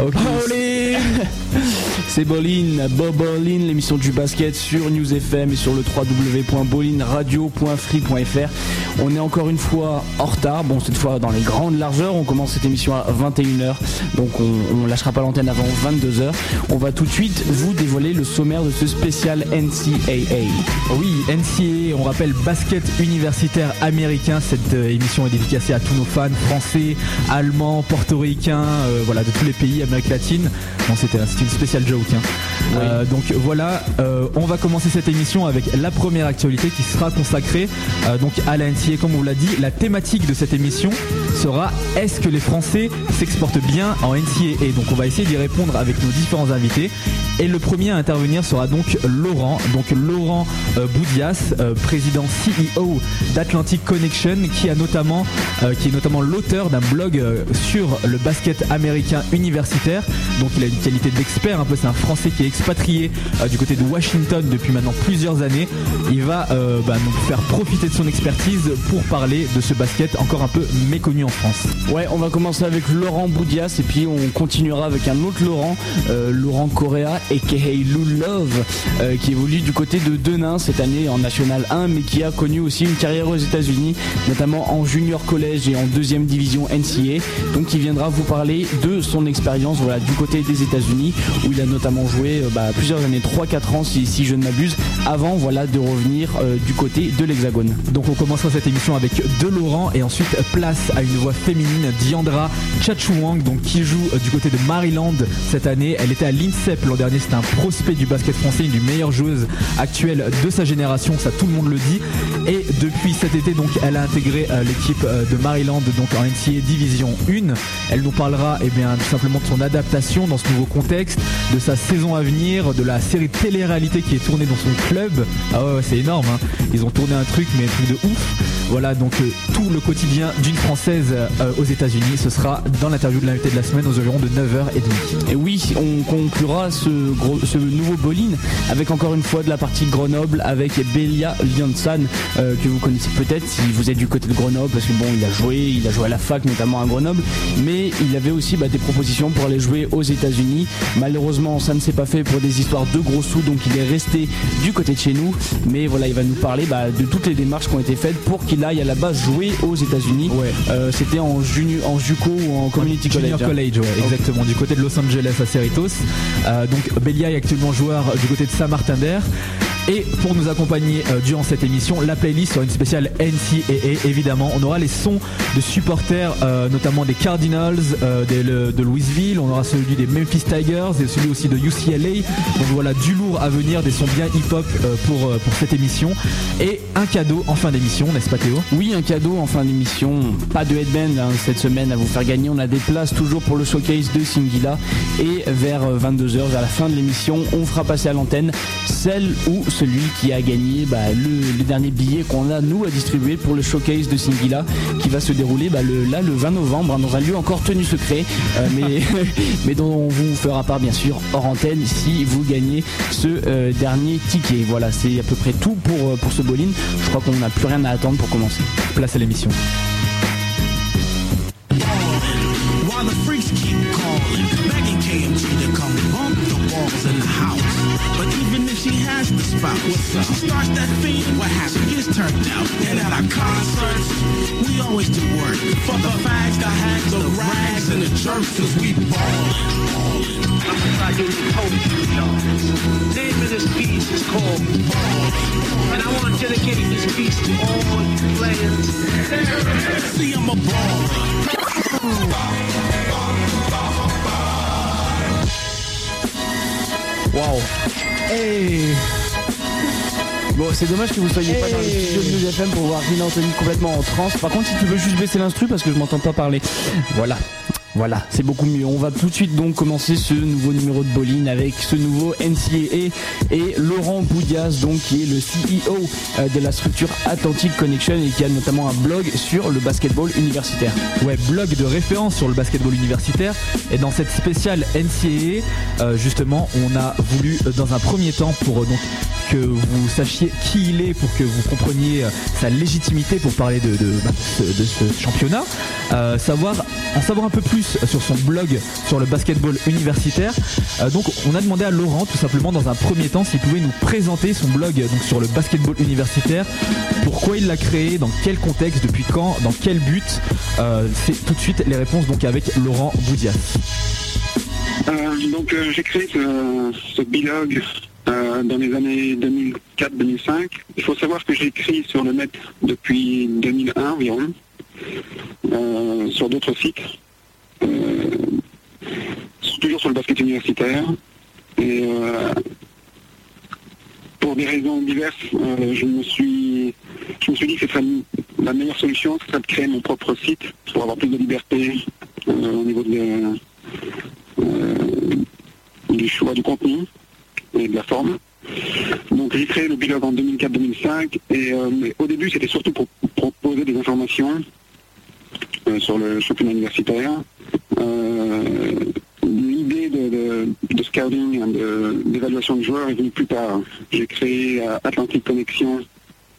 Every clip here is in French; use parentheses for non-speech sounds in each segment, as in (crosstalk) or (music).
Ok. C'est Bolin, Bob Bolin, l'émission du basket sur News FM et sur le www.bolinradio.free.fr. On est encore une fois en retard, bon cette fois dans les grandes largeurs, on commence cette émission à 21h, donc on, on lâchera pas l'antenne avant 22h. On va tout de suite vous dévoiler le sommaire de ce spécial NCAA. Oui, NCAA, on rappelle basket universitaire américain. Cette euh, émission est dédicacée à tous nos fans français, allemands, portoricains, euh, voilà, de tous les pays, Amérique latine. C'était c'était une spéciale joke. Hein. Euh, donc voilà, euh, on va commencer cette émission avec la première actualité qui sera consacrée euh, donc à la NCAA. Comme on l'a dit, la thématique de cette émission sera Est-ce que les Français s'exportent bien en NCAA Donc on va essayer d'y répondre avec nos différents invités. Et le premier à intervenir sera donc Laurent, donc Laurent Boudias, président CEO d'Atlantic Connection, qui a notamment, qui est notamment l'auteur d'un blog sur le basket américain universitaire. Donc il a une qualité d'expert, un peu c'est un Français qui est expatrié euh, du côté de Washington depuis maintenant plusieurs années. Il va euh, bah, nous faire profiter de son expertise pour parler de ce basket encore un peu méconnu en France. Ouais, on va commencer avec Laurent Boudias et puis on continuera avec un autre Laurent, euh, Laurent Correa aka Lou Love, qui évolue du côté de Denain cette année en National 1, mais qui a connu aussi une carrière aux États-Unis, notamment en junior collège et en deuxième division NCA. Donc il viendra vous parler de son expérience voilà, du côté des États-Unis, où il a notamment joué euh, bah, plusieurs années, 3-4 ans si, je ne m'abuse, avant voilà, de revenir euh, du côté de l'Hexagone. Donc on commencera cette émission avec De Laurent et ensuite place à une voix féminine, Diandra Chachouang, donc qui joue euh, du côté de Maryland cette année. Elle était à l'INSEP l'an dernier, c'était un prospect du basket français, une des meilleures joueuses actuelles de sa génération, ça tout le monde le dit. Et depuis cet été, donc elle a intégré l'équipe de Maryland donc en NCAA Division 1. Elle nous parlera eh bien, tout simplement de son adaptation dans ce nouveau contexte, de sa saison à venir, de la série télé-réalité qui est tournée dans son club. Ah ouais, c'est énorme, hein. ils ont tourné un truc, mais un truc de ouf. Voilà donc euh, tout le quotidien d'une Française euh, aux États-Unis. Ce sera dans l'interview de l'invité de la semaine aux environs de 9h30. Et oui, on conclura ce, gros, ce nouveau bowling avec encore une fois de la partie Grenoble avec Belia Liansan euh, que vous connaissez peut-être si vous êtes du côté de Grenoble parce que bon il a joué, il a joué à la fac notamment à Grenoble, mais il avait aussi bah, des propositions pour aller jouer aux États-Unis. Malheureusement ça ne s'est pas fait pour des histoires de gros sous donc il est resté du côté de chez nous. Mais voilà il va nous parler bah, de toutes les démarches qui ont été faites pour qu'il aille à la base jouer aux États-Unis. Ouais. Euh, C'était en, en JUCO ou en Community Junior College. College, ouais, exactement, du côté de Los Angeles à Cerritos. Euh, donc Belia est actuellement joueur du côté de Saint-Martin-d'Air. Et pour nous accompagner euh, durant cette émission, la playlist sera une spéciale NCAA évidemment. On aura les sons de supporters, euh, notamment des Cardinals, euh, de Louisville. On aura celui des Memphis Tigers et celui aussi de UCLA. Donc voilà, du lourd à venir, des sons bien hip-hop pour, pour cette émission. Et un cadeau en fin d'émission, n'est-ce pas Théo? Oui, un cadeau en fin d'émission. Pas de headband hein, cette semaine à vous faire gagner. On a des places toujours pour le showcase de Singila. Et vers 22h, vers la fin de l'émission, on fera passer à l'antenne celle ou celui qui a gagné bah, le, dernier billet qu'on a nous à distribuer pour le showcase de Singila qui va se dérouler bah, le, là le 20 novembre hein, dans un lieu encore tenu secret. euh, mais, (laughs) mais dont on vous fera part bien sûr hors antenne si vous gagnez ce euh, dernier ticket. Voilà, c'est à peu près tout pour, euh, pour ce bowling. Je crois qu'on n'a plus rien à attendre pour commencer. Place à l'émission. Has what's up? She starts that thing, what happened gets turned out. And at our concerts, we always do work. For the fags, the hags, the rags, and the jerks, cause we ballin'. I do the poetry, y'all. Name of this piece is called Ball. And I want to dedicate this piece to all you players. See, I'm a baller. Waouh Hey Bon, c'est dommage que vous soyez pas dans le studio de News FM pour voir Rina Anthony complètement en transe. Par contre, si tu veux juste baisser l'instru parce que je m'entends pas parler. Voilà. Voilà, c'est beaucoup mieux. On va tout de suite donc commencer ce nouveau numéro de bowling avec ce nouveau NCAA et Laurent Boudias, donc qui est le CEO euh, de la structure Atlantic Connection et qui a notamment un blog sur le basketball universitaire. Ouais, blog de référence sur le basketball universitaire. Et dans cette spéciale NCAA, euh, justement, on a voulu, euh, dans un premier temps, pour euh, donc que vous sachiez qui il est, pour que vous compreniez euh, sa légitimité pour parler de, bah, ce, championnat, euh, savoir en savoir un peu plus sur son blog sur le basketball universitaire, euh, donc on a demandé à Laurent tout simplement dans un premier temps s'il pouvait nous présenter son blog donc sur le basketball universitaire, pourquoi il l'a créé, dans quel contexte, depuis quand, dans quel but? C'est tout de suite les réponses donc avec Laurent Boudias. Donc j'ai créé ce, ce blog euh, dans les années 2004-2005. Il faut savoir que j'ai écrit sur le net depuis 2001 environ, euh, sur d'autres sites, euh, toujours sur le basket universitaire. Et pour des raisons diverses, je me suis dit que la meilleure solution, serait de créer mon propre site pour avoir plus de liberté au niveau du choix du contenu de la forme. Donc j'ai créé le blog en 2004-2005 et euh, au début c'était surtout pour proposer des informations euh, sur le championnat universitaire. Euh, L'idée de, de- de scouting, de- d'évaluation de joueurs est venue plus tard. J'ai créé Atlantic Connection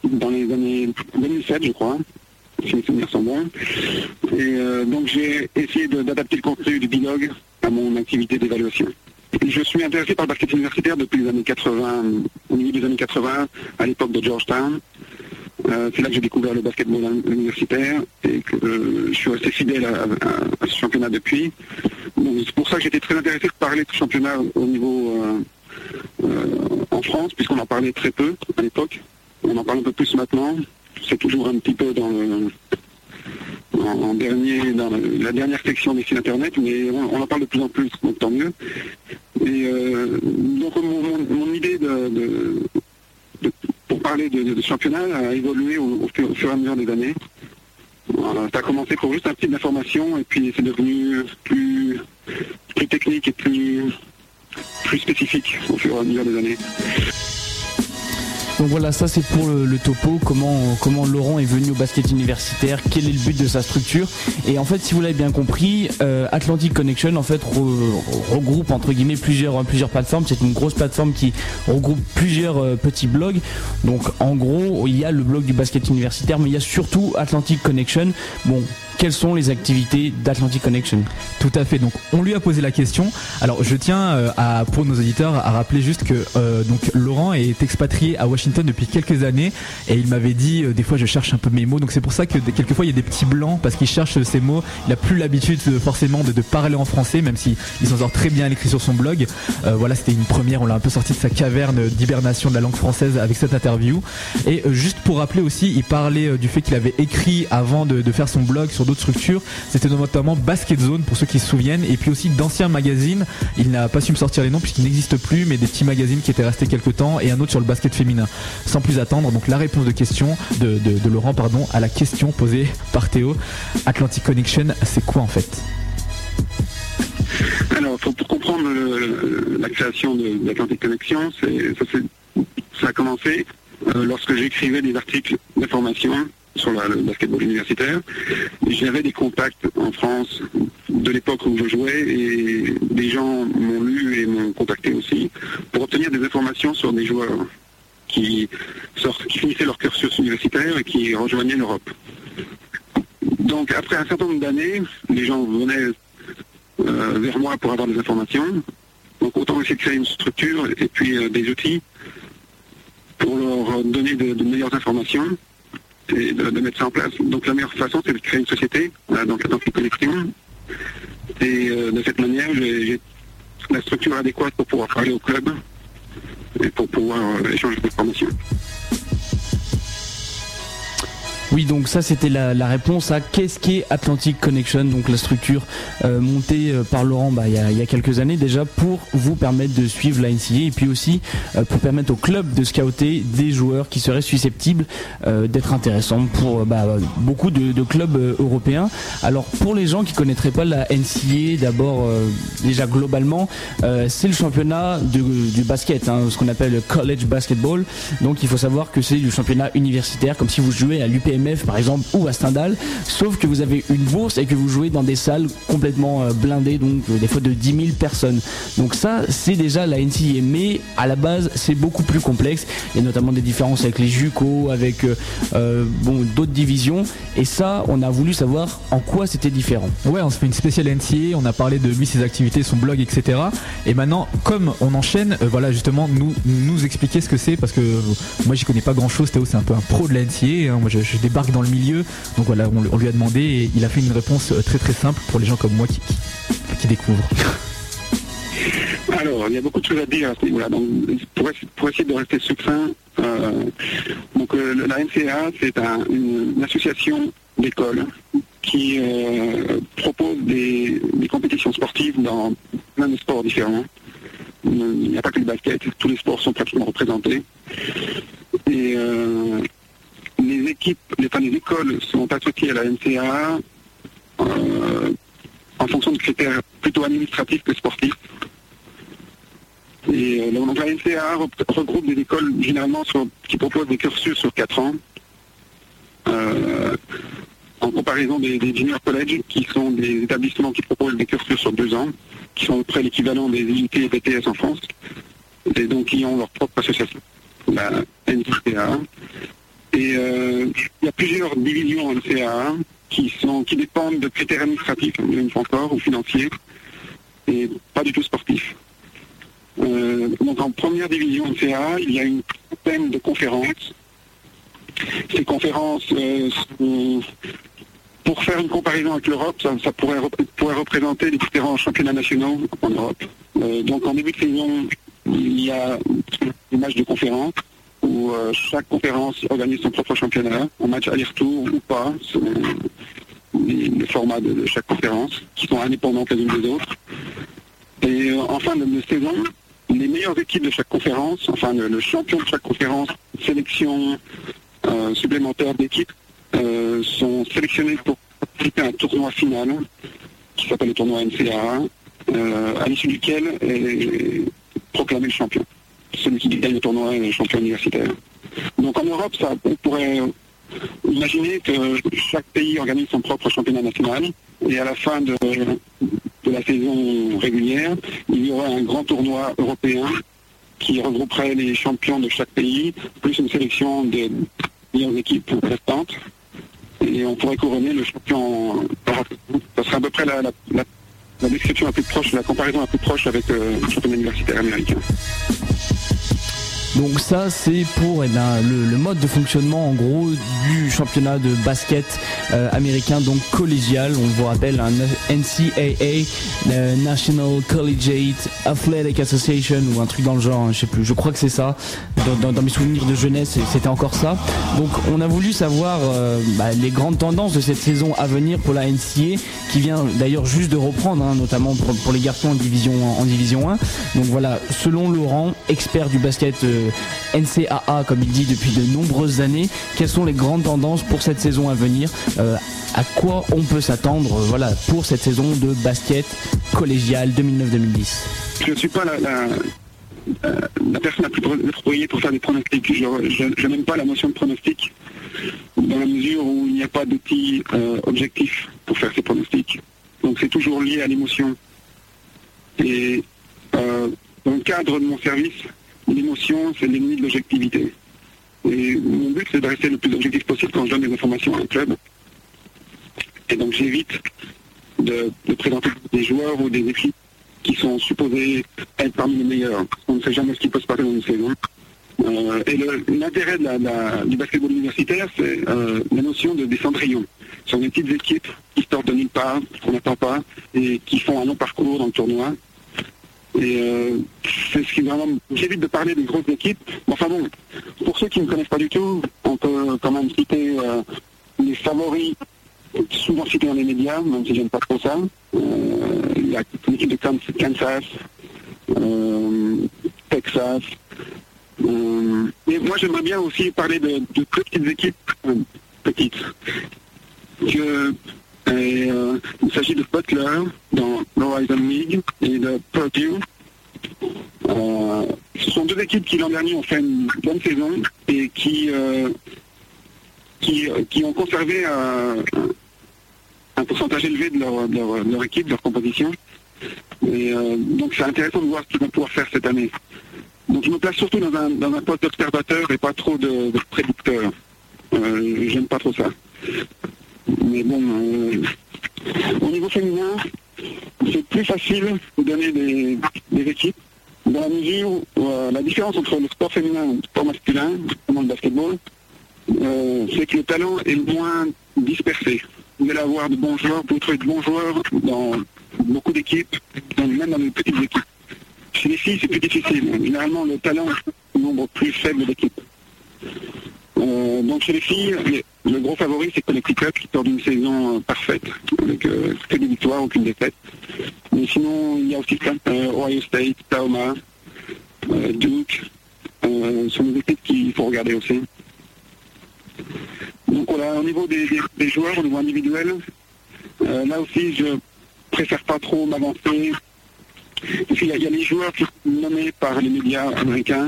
dans les années 2007 je crois, si mes souvenirs sont bons. Et donc j'ai essayé de- d'adapter le contenu du blog à mon activité d'évaluation. Je suis intéressé par le basket universitaire depuis les années 80, au milieu des années 80, à l'époque de Georgetown. Euh, c'est là que j'ai découvert le basketball universitaire et que euh, je suis resté fidèle à, ce championnat depuis. C'est pour ça que j'étais très intéressé de parler de ce championnat au niveau euh, en France, puisqu'on en parlait très peu à l'époque. On en parle un peu plus maintenant. C'est toujours un petit peu dans le, en, dernier, dans la dernière section des sites internet, mais on, en parle de plus en plus, donc tant mieux. Et euh, donc mon, idée pour parler de, championnat a évolué au, fur, et à mesure des années. Ça a commencé pour juste un petit d'information et puis c'est devenu plus, plus technique et plus, plus spécifique au fur et à mesure des années. Donc voilà, ça c'est pour le, topo, comment, comment Laurent est venu au basket universitaire, quel est le but de sa structure? Et en fait, si vous l'avez bien compris, euh, Atlantic Connection en fait re- regroupe entre guillemets plusieurs, plusieurs plateformes. C'est une grosse plateforme qui regroupe plusieurs euh, petits blogs. Donc en gros, il y a le blog du basket universitaire, mais il y a surtout Atlantic Connection. Bon, quelles sont les activités d'Atlantic Connection Tout à fait. Donc, on lui a posé la question. Alors, je tiens euh, à, pour nos auditeurs, à rappeler juste que euh, donc Laurent est expatrié à Washington depuis quelques années et il m'avait dit euh, des fois je cherche un peu mes mots. Donc c'est pour ça que quelquefois il y a des petits blancs parce qu'il cherche ses mots. Il a plus l'habitude forcément de, parler en français, même si il s'en sort très bien à l'écrit sur son blog. Voilà, c'était une première. On l'a un peu sorti de sa caverne d'hibernation de la langue française avec cette interview. Et juste pour rappeler aussi, il parlait du fait qu'il avait écrit avant de, de faire son blog sur d'autres structures. C'était notamment Basket Zone pour ceux qui se souviennent, et puis aussi d'anciens magazines. Il n'a pas su me sortir les noms puisqu'ils n'existent plus, mais des petits magazines qui étaient restés quelques temps et un autre sur le basket féminin. Sans plus attendre, donc la réponse de question de, Laurent pardon à la question posée par Théo. Atlantic Connection, c'est quoi en fait? Alors, pour comprendre le- la création de d'Atlantic Connection, ça, ça a commencé euh, lorsque j'écrivais des articles d'information sur le basketball universitaire. J'avais des contacts en France de l'époque où je jouais et des gens m'ont lu et m'ont contacté aussi pour obtenir des informations sur des joueurs qui, sortent, qui finissaient leur cursus universitaire et qui rejoignaient l'Europe. Donc après un certain nombre d'années, les gens venaient euh, vers moi pour avoir des informations. Donc autant essayer de créer une structure et puis euh, des outils pour leur donner de meilleures informations et de, mettre ça en place. Donc la meilleure façon, c'est de créer une société, euh, donc Atlantic Connection. Et euh, de cette manière, j'ai la structure adéquate pour pouvoir parler au club et pour pouvoir euh, échanger des informations. Oui, donc ça c'était la, réponse à qu'est-ce qu'est Atlantic Connection, donc la structure euh, montée euh, par Laurent bah, il y, a, quelques années déjà pour vous permettre de suivre la NCA et puis aussi euh, pour permettre au club de scouter des joueurs qui seraient susceptibles d'être intéressants pour bah, beaucoup de, clubs européens. Alors pour les gens qui connaîtraient pas la NCA, d'abord déjà globalement, c'est le championnat du basket, hein, ce qu'on appelle le college basketball. Donc il faut savoir que c'est du championnat universitaire, comme si vous jouez à l'UPMC par exemple ou à Stendhal, sauf que vous avez une bourse et que vous jouez dans des salles complètement euh, blindées, donc des fois de 10 000 personnes. Donc ça, c'est déjà la NCAA, mais à la base, c'est beaucoup plus complexe. Il y a notamment des différences avec les JUCO, avec bon d'autres divisions, et ça, on a voulu savoir en quoi c'était différent. Ouais, on se fait une spéciale NCA, on a parlé de lui, ses activités, son blog, etc. Et maintenant, comme on enchaîne, euh, voilà justement nous nous expliquer ce que c'est parce que euh, moi j'y connais pas grand chose. Théo c'est un peu un pro de la NCA. Hein. moi je, débarque dans le milieu, donc voilà on, lui a demandé et il a fait une réponse euh, très très simple pour les gens comme moi qui, découvrent. (laughs) Alors, il y a beaucoup de choses à dire Donc, pour, essayer de rester succinct, donc la NCA, c'est une, association d'écoles qui propose des, compétitions sportives dans plein de sports différents. Il n'y a pas que le basket, tous les sports sont pratiquement représentés. Euh, les équipes, les, les écoles sont associées à la NCAA euh, en fonction de critères plutôt administratifs que sportifs. Et euh, donc la NCAA regroupe des écoles généralement qui proposent des cursus sur 4 ans, en comparaison des, junior college qui sont des établissements qui proposent des cursus sur 2 ans qui sont près l'équivalent des IUT et BTS en France, et donc qui ont leur propre association, la NCA. Et euh, il y a plusieurs divisions en NCA qui, sont, qui dépendent de critères administratifs, une fois encore, ou financiers, et pas du tout sportifs. Euh, donc en première division NCA, il y a une trentaine de conférences. Ces conférences euh, sont pour faire une comparaison avec l'Europe, ça, pourrait, représenter les différents championnats nationaux en Europe. Donc en début de saison, il y a des matchs de conférence où euh, chaque conférence organise son propre championnat, en match aller-retour ou pas, selon les, formats de, chaque conférence, qui sont indépendantes les unes des autres. Et euh, en fin de, saison, les meilleures équipes de chaque conférence, enfin le, champion de chaque conférence, sélection supplémentaire d'équipes, euh, sont sélectionnés pour participer à un tournoi final qui s'appelle le tournoi NCAA, euh, à l'issue duquel est proclamé le champion. Celui qui gagne le tournoi est champion universitaire. Donc en Europe, on pourrait imaginer que chaque pays organise son propre championnat national. Et à la fin de, la saison régulière, il y aurait un grand tournoi européen qui regrouperait les champions de chaque pays, plus une sélection des meilleures équipes restantes. Et on pourrait couronner le champion Ça serait à peu près la, description la plus proche, la comparaison la plus proche avec euh, le championnat universitaire américain. Donc ça c'est pour eh ben, le, mode de fonctionnement en gros du championnat de basket euh, américain donc collégial. On vous rappelle un NCAA, National Collegiate Athletic Association ou un truc dans le genre, hein, je sais plus. Je crois que c'est ça. Dans, mes souvenirs de jeunesse c'était encore ça. Donc on a voulu savoir euh, bah, les grandes tendances de cette saison à venir pour la NCAA qui vient d'ailleurs juste de reprendre, hein, notamment pour, les garçons en division en division 1. Donc voilà, selon Laurent, expert du basket. Euh, NCAA, comme il dit depuis de nombreuses années. Quelles sont les grandes tendances pour cette saison à venir euh, À quoi on peut s'attendre euh, voilà, pour cette saison de basket collégial 2009-2010 Je ne suis pas la, personne la plus appropriée pour faire des pronostics. Je, n'aime pas la notion de pronostic dans la mesure où il n'y a pas d'outil euh, objectif pour faire ces pronostics. Donc c'est toujours lié à l'émotion. Et dans le cadre de mon service, l'émotion, c'est l'ennemi de l'objectivité. Et mon but, c'est de rester le plus objectif possible quand je donne des informations à un club. Et donc j'évite de, présenter des joueurs ou des équipes qui sont supposés être parmi les meilleurs. On ne sait jamais ce qui peut se passer dans une saison. Euh, et l'intérêt du basketball universitaire, c'est euh, la notion de des cendrillons. Ce sont des petites équipes qui sortent de nulle part, qu'on n'attend pas, et qui font un long parcours dans le tournoi. Et euh, c'est ce qui vraiment. J'évite de parler des grosses équipes. Enfin bon, pour ceux qui ne connaissent pas du tout, on peut quand même citer euh, les favoris souvent cités dans les médias, même si j'aime pas trop ça. Euh, il y a l'équipe de Kansas, Texas. et moi j'aimerais bien aussi parler de, de petites équipes, petites, que euh, il s'agit de Butler dans l'Horizon League et de Purdue. Euh, ce sont deux équipes qui l'an dernier ont fait une bonne saison et qui, euh, qui, ont conservé un, pourcentage élevé de leur, leur, équipe, de leur composition. Donc c'est intéressant de voir ce qu'ils vont pouvoir faire cette année. Donc je me place surtout dans un, dans un poste d'observateur et pas trop de, de prédicteur. Euh, J'aime pas trop ça. Mais bon, euh, au niveau féminin, c'est plus facile de donner des, équipes dans la mesure où euh, la différence entre le sport féminin et le sport masculin, notamment le basketball, euh, c'est que le talent est moins dispersé. Vous allez avoir de bons joueurs, vous trouver de bons joueurs dans beaucoup d'équipes, même dans les petites équipes. Chez les filles, c'est plus difficile. Généralement, le talent est un nombre plus faible d'équipes. Euh, donc chez les filles, les- le gros favori, c'est Connecticut qui sort d'une saison euh, parfaite, avec euh, que des victoires, aucune défaite. Mais sinon, il y a aussi euh, Ohio State, Taoma, euh, Duke, euh, sont des équipes qu'il faut regarder aussi. Donc voilà, au niveau des, joueurs, au niveau individuel, là aussi, je préfère pas trop m'avancer. Qu'il y, il y a les joueurs qui sont nommés par les médias américains,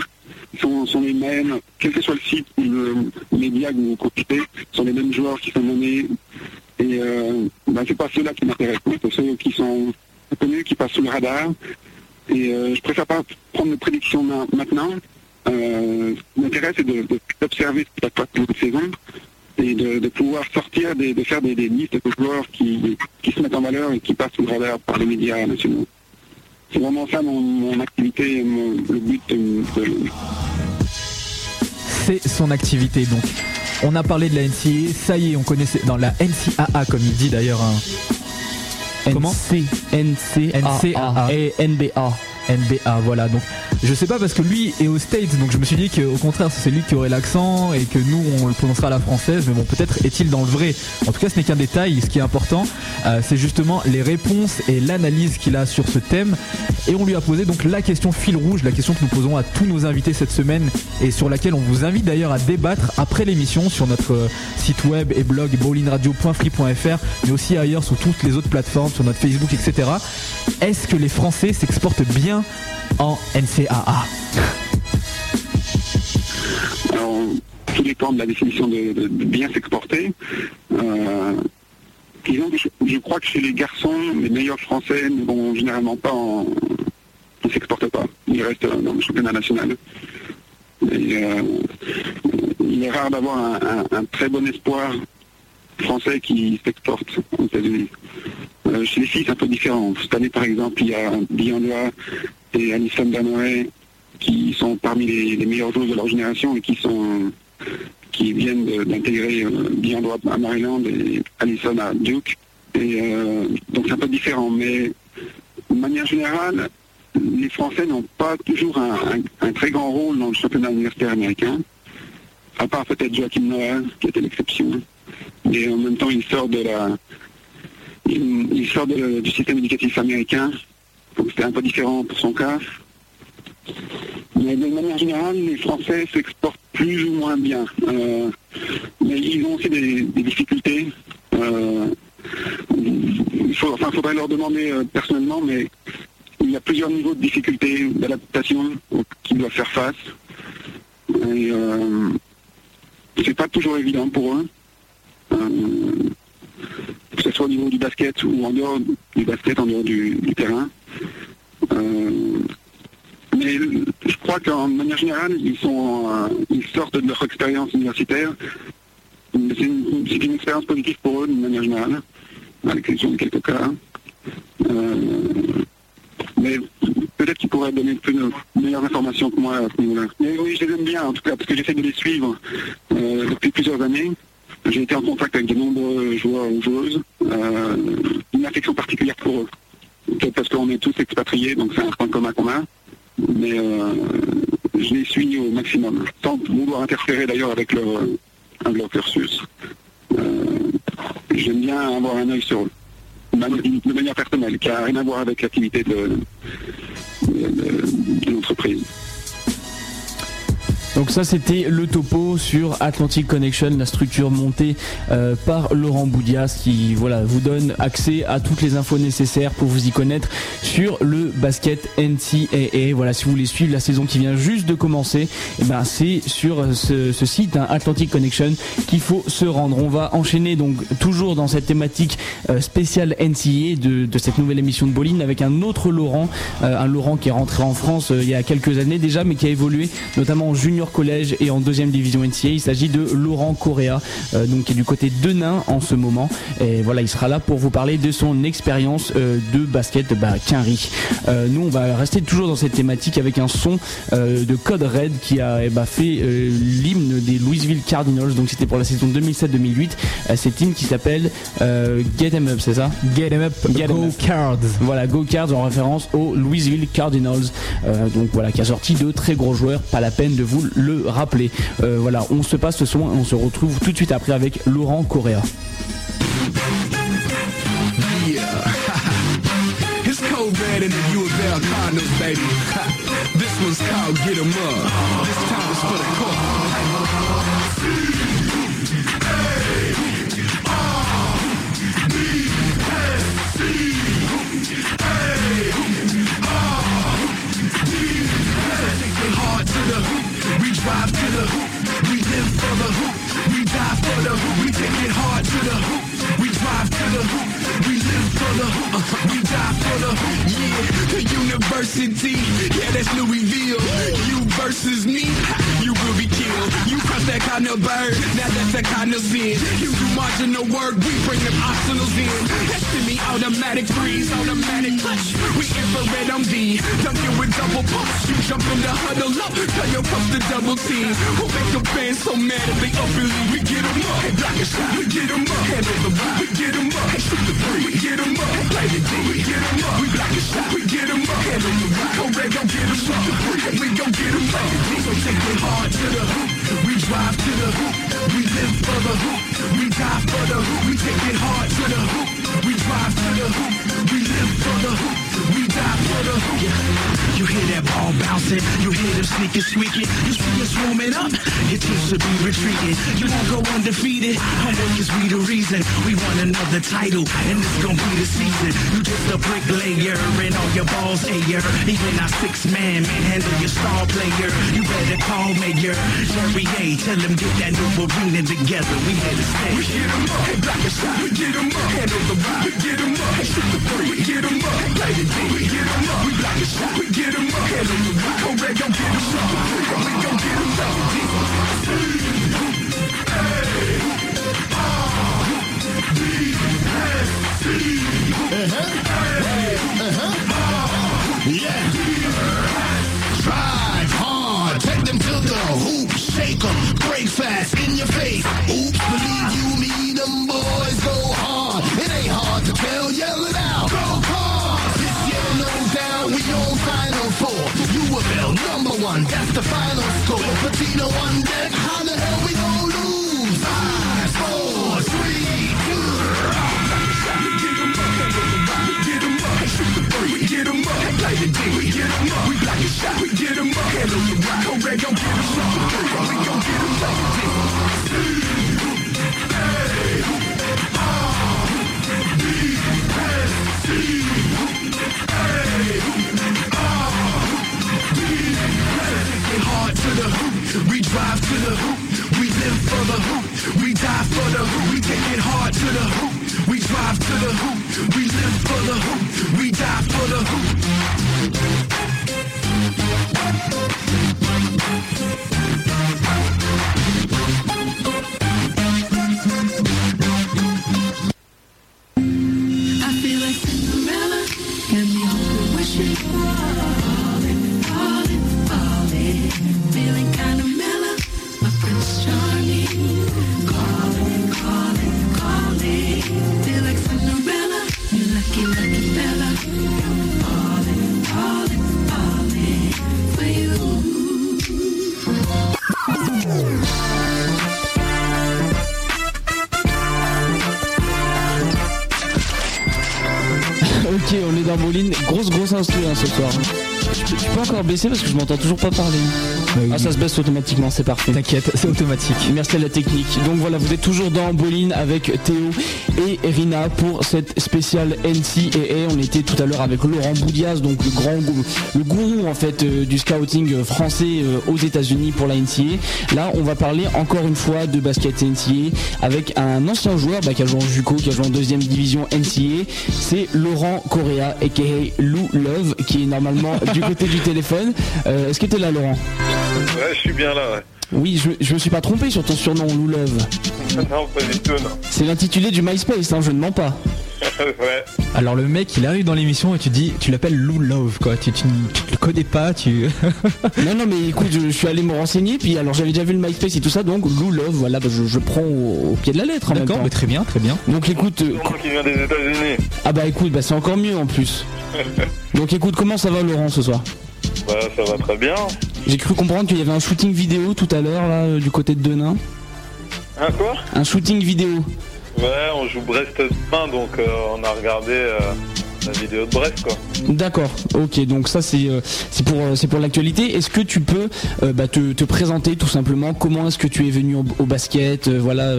sont, sont les mêmes, quel que soit le site ou le média que vous consultez, sont les mêmes joueurs qui sont nommés. Et euh, ben, c'est pas ceux-là qui m'intéressent, c'est ceux qui sont connus, qui passent sous le radar. Et euh, je préfère pas prendre de prédictions ma- maintenant. Euh, m'intéresse, c'est de- de- d'observer ce qui va se passer toute saison et de, de pouvoir sortir, des- de faire des, des listes de joueurs qui, qui se mettent en valeur et qui passent sous le radar par les médias nationaux. C'est vraiment ça mon, mon activité, mon- le but de, de- c'est son activité. Donc, on a parlé de la NCAA, ça y est, on connaissait dans la NCAA, comme il dit d'ailleurs. hein. Comment? NC, NCAA. et NBA. NBA, voilà. Donc, je sais pas parce que lui est aux States, donc je me suis dit qu'au contraire, c'est lui qui aurait l'accent et que nous, on le prononcera à la française. Mais bon, peut-être est-il dans le vrai. En tout cas, ce n'est qu'un détail. Ce qui est important, euh, c'est justement les réponses et l'analyse qu'il a sur ce thème. Et on lui a posé donc la question fil rouge, la question que nous posons à tous nos invités cette semaine et sur laquelle on vous invite d'ailleurs à débattre après l'émission sur notre euh, site web et blog bowlingradio.free.fr, mais aussi ailleurs sur toutes les autres plateformes, sur notre Facebook, etc. Est-ce que les Français s'exportent bien en NCAA Alors, tout dépend de la définition de, bien s'exporter. Euh, je, crois que chez les garçons, les meilleurs Français ne vont généralement pas en... ne s'exportent pas. Ils restent dans le championnat national. Euh, il est rare d'avoir un très bon espoir français qui s'exporte aux États-Unis. Euh, chez les filles, c'est un peu différent. Cette année, par exemple, il y a Biandoa et Alison Danoé qui sont parmi les, les joueuses de leur génération et qui sont qui viennent d'intégrer euh, Biandoa à Maryland et Alison à Duke. Euh, donc c'est un peu différent, mais de manière générale, les Français n'ont pas toujours un, un- très grand rôle dans le championnat universitaire américain, à part peut-être Joachim Noah, qui était l'exception. Et en même temps, il sort de la il, sort du système éducatif américain, donc c'était un peu différent pour son cas. Mais de manière générale, les Français s'exportent plus ou moins bien. Euh, mais ils ont aussi des, difficultés. Euh, il faudrait leur demander euh, personnellement, mais il y a plusieurs niveaux de difficulté, d'adaptation qu'ils doivent faire face. Et euh, c'est pas toujours évident pour eux. Que ce soit au niveau du basket ou en dehors du basket, en dehors du, terrain. Euh, mais je crois qu'en manière générale, ils sortent de leur expérience universitaire. C'est une, expérience positive pour eux d'une manière générale, à l'exception de quelques cas. Euh, mais peut-être qu'ils pourraient donner plus de meilleures informations que moi à ce niveau-là. Mais oui, je les aime bien en tout cas, parce que j'essaie de les suivre euh, depuis plusieurs années. J'ai été en contact avec de nombreux joueurs ou joueuses. Euh, une affection particulière pour eux. Peut-être parce qu'on est tous expatriés, donc c'est un point commun a. Mais euh, je les suis au maximum, sans vouloir interférer d'ailleurs avec leur, euh, cursus. J'aime bien avoir un œil sur eux, de manière- personnelle, qui n'a rien à voir avec l'activité de l'entreprise. Donc ça c'était le topo sur Atlantic Connection, la structure montée euh, par Laurent Boudias qui voilà vous donne accès à toutes les infos nécessaires pour vous y connaître sur le basket NCAA. Voilà, si vous voulez suivre la saison qui vient juste de commencer, eh ben c'est sur ce, site hein, Atlantic Connection qu'il faut se rendre. On va enchaîner donc toujours dans cette thématique euh, spéciale NCAA de, de, cette nouvelle émission de Boline avec un autre Laurent, euh, un Laurent qui est rentré en France il y a quelques années déjà, mais qui a évolué notamment en junior collège et en deuxième division NCA. Il s'agit de Laurent Correa, euh, donc qui est du côté de Nain en ce moment. Et voilà, il sera là pour vous parler de son expérience euh, de basket bah, Quinry. Euh, nous, on va rester toujours dans cette thématique avec un son de Code Red qui a eh bah, fait l'hymne des Louisville Cardinals. Donc c'était pour la saison 2007-2008. cet hymne qui s'appelle Get Em Up, c'est ça? Get Em Up, Go Cards. Voilà, Go Cards en référence aux Louisville Cardinals. donc voilà, qui a sorti de très gros joueurs. Pas la peine de vous le rappeler. Euh, voilà, on se passe ce son et on se retrouve tout de suite après avec Laurent Correa. (laughs) drive to the hoop. We live for the hoop. We die for the hoop. We take it hard to the hoop. We drive to the hoop. Hoop. Uh, we die for the. Yeah, the university. Yeah, that's Louisville. You versus me. You will be killed. You cross that kind of bird. Now that's that kind of sin. You do marginal work. We bring them optionals in. That's Semi-automatic freeze, automatic clutch. We infrared on D, dunking with double pumps. You jump in the huddle up, tell your pups to double team. Who make the fans so mad if they up and leave? We get them up, hey, block a shot, we get them up. Handle the rock, we get them up. Hey, shoot the three, we get them up. Hey, play the D, we up. We block a shot, we get them up. Handle the rock, go red, go get up. We gon' get up. So take it hard to the hoop. We drive to the hoop. We live for the. We die for the. We take it hard to the hoop. We drive to the hoop. We live for the hoop. We die for the hoop. You hear that ball bouncing, you hear them sneaking, squeaking. You see us warming up, your team should be retreating. You won't go undefeated. Homework is we the reason. We want another title, and this gon' be the season. You just a bricklayer, and all your balls air. Even our six man, man, handle your star player. You better call Mayor Jerry A. Tell him get that new arena together. We here to stay. We get him up, hey, block a shot. We get him up, handle the rock. We get him up, hey, shoot the three. We get up, hey, play the. We get up. We shot. We get up. Rock. Go red, go get him up. We gon' get him up. Yeah. Drive hard, take them to the hoop, shake them, break fast in your face. Oops, one, that's the final score. Patino on deck, how the hell we gon' lose? Five, four, three, two. Get him up, get him up, shoot the three, get him up, play the D, we get him up, we block a shot, we get him up, handle the rock, go red, go get him up, we gon' get him play the D. drive to the hoop. We live for the hoop. We die for the hoop. We take it hard to the hoop. We drive to the hoop. We live for the hoop. We die for the I on est dans Moline. Grosse, grosse instru hein, ce. Je peux, encore baisser parce que je m'entends toujours pas parler. Ah, ça se baisse automatiquement, c'est parfait. T'inquiète, c'est automatique. Merci à la technique. Donc voilà, vous êtes toujours dans Bolin avec Théo et Rina pour cette spéciale NCAA. On était tout à l'heure avec Laurent Boudias, donc le grand le gourou en fait euh, du scouting français euh, aux États-Unis pour la NCAA. Là, on va parler encore une fois de basket NCAA avec un ancien joueur bah, qui a joué en JUCO, qui a joué en deuxième division NCAA. C'est Laurent Correa, aka Lou Love, qui est normalement du côté du téléphone. Euh, Est-ce que t'es là, Laurent? Ouais, je suis bien là, ouais. Oui, je, je me suis pas trompé sur ton surnom, Lou Love. Non, pas du tout, non. C'est l'intitulé du MySpace, hein, je ne mens pas. (laughs) ouais. Alors le mec, il arrive dans l'émission et tu dis, tu l'appelles Lou Love, quoi. Tu, tu, tu le connais pas, tu. (laughs) Non, non, mais écoute, je, je suis allé me renseigner, puis alors j'avais déjà vu le MySpace et tout ça, donc Lou Love, voilà, bah, je, je prends au, au pied de la lettre en même D'accord, temps. mais très bien, très bien. Donc écoute, euh, qui vient des États-Unis. ah bah écoute, bah c'est encore mieux en plus. (laughs) Donc écoute, comment ça va Laurent ce soir? Bah, ça va très bien. J'ai cru comprendre qu'il y avait un shooting vidéo tout à l'heure là euh, du côté de Denain. Hein, quoi? Un shooting vidéo. Ouais, on joue Brest demain, donc euh, on a regardé euh, la vidéo de Brest, quoi. D'accord, ok, donc ça c'est euh, c'est pour c'est pour l'actualité. Est-ce que tu peux bah, te, te présenter tout simplement? Comment est-ce que tu es venu au, au basket? Voilà,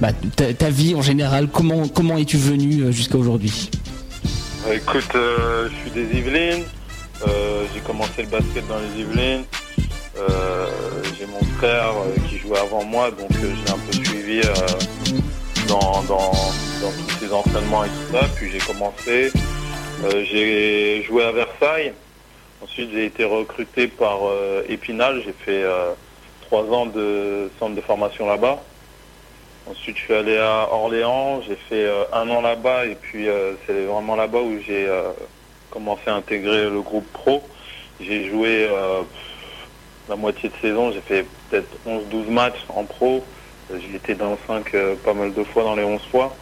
bah, ta, ta vie en général. Comment comment es-tu venu jusqu'à aujourd'hui? Écoute, je suis des Yvelines. Euh, j'ai commencé le basket dans les Yvelines. Euh, j'ai mon frère euh, qui jouait avant moi, donc euh, j'ai un peu suivi dans, dans, dans tous ses entraînements et tout ça. Puis j'ai commencé. J'ai joué à Versailles. Ensuite, j'ai été recruté par Épinal. J'ai fait trois ans de centre de formation là-bas. Ensuite, je suis allé à Orléans. J'ai fait un an là-bas et puis c'est vraiment là-bas où j'ai commencé à intégrer le groupe pro. J'ai joué euh, la moitié de saison. J'ai fait peut-être 11-12 matchs en pro. Euh, J'ai été dans le 5 euh, pas mal de fois, dans les 11 fois.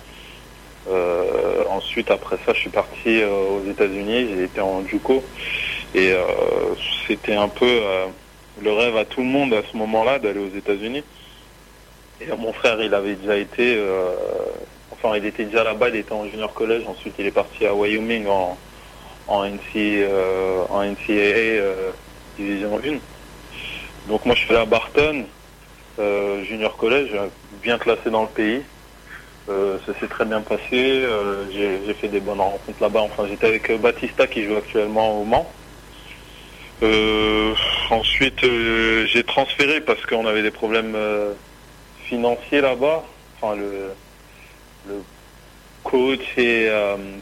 Ensuite, après ça, je suis parti aux États-Unis. J'ai été en JUCO. Et c'était un peu le rêve à tout le monde à ce moment-là d'aller aux États-Unis. Et mon frère, il avait déjà été, enfin, il était déjà là-bas, il était en junior collège. Ensuite, il est parti à Wyoming en, en, NC, euh, en NCAA euh, Division 1. Donc moi, je suis à Barton, euh, junior collège, bien classé dans le pays. Ça s'est très bien passé. j'ai fait des bonnes rencontres là-bas. Enfin, j'étais avec Batista qui joue actuellement au Mans. Ensuite, j'ai transféré parce qu'on avait des problèmes financiers là-bas. Enfin, le, le coach et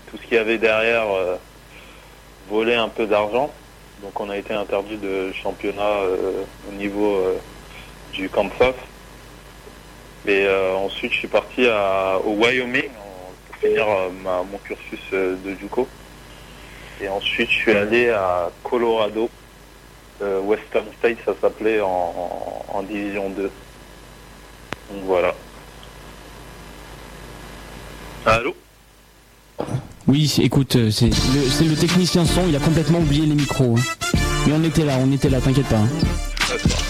tout ce qu'il y avait derrière volait un peu d'argent. Donc, on a été interdit de championnat euh, au niveau euh, du Kansas. Et euh, ensuite, je suis parti à, au Wyoming pour finir mon cursus de JUCO. Et ensuite, je suis allé à Colorado, Western State, ça s'appelait en- en Division 2. Donc voilà. Allô? Oui, écoute, euh, c'est le, technicien son, il a complètement oublié les micros. hein. Mais on était là, on était là, t'inquiète pas. hein.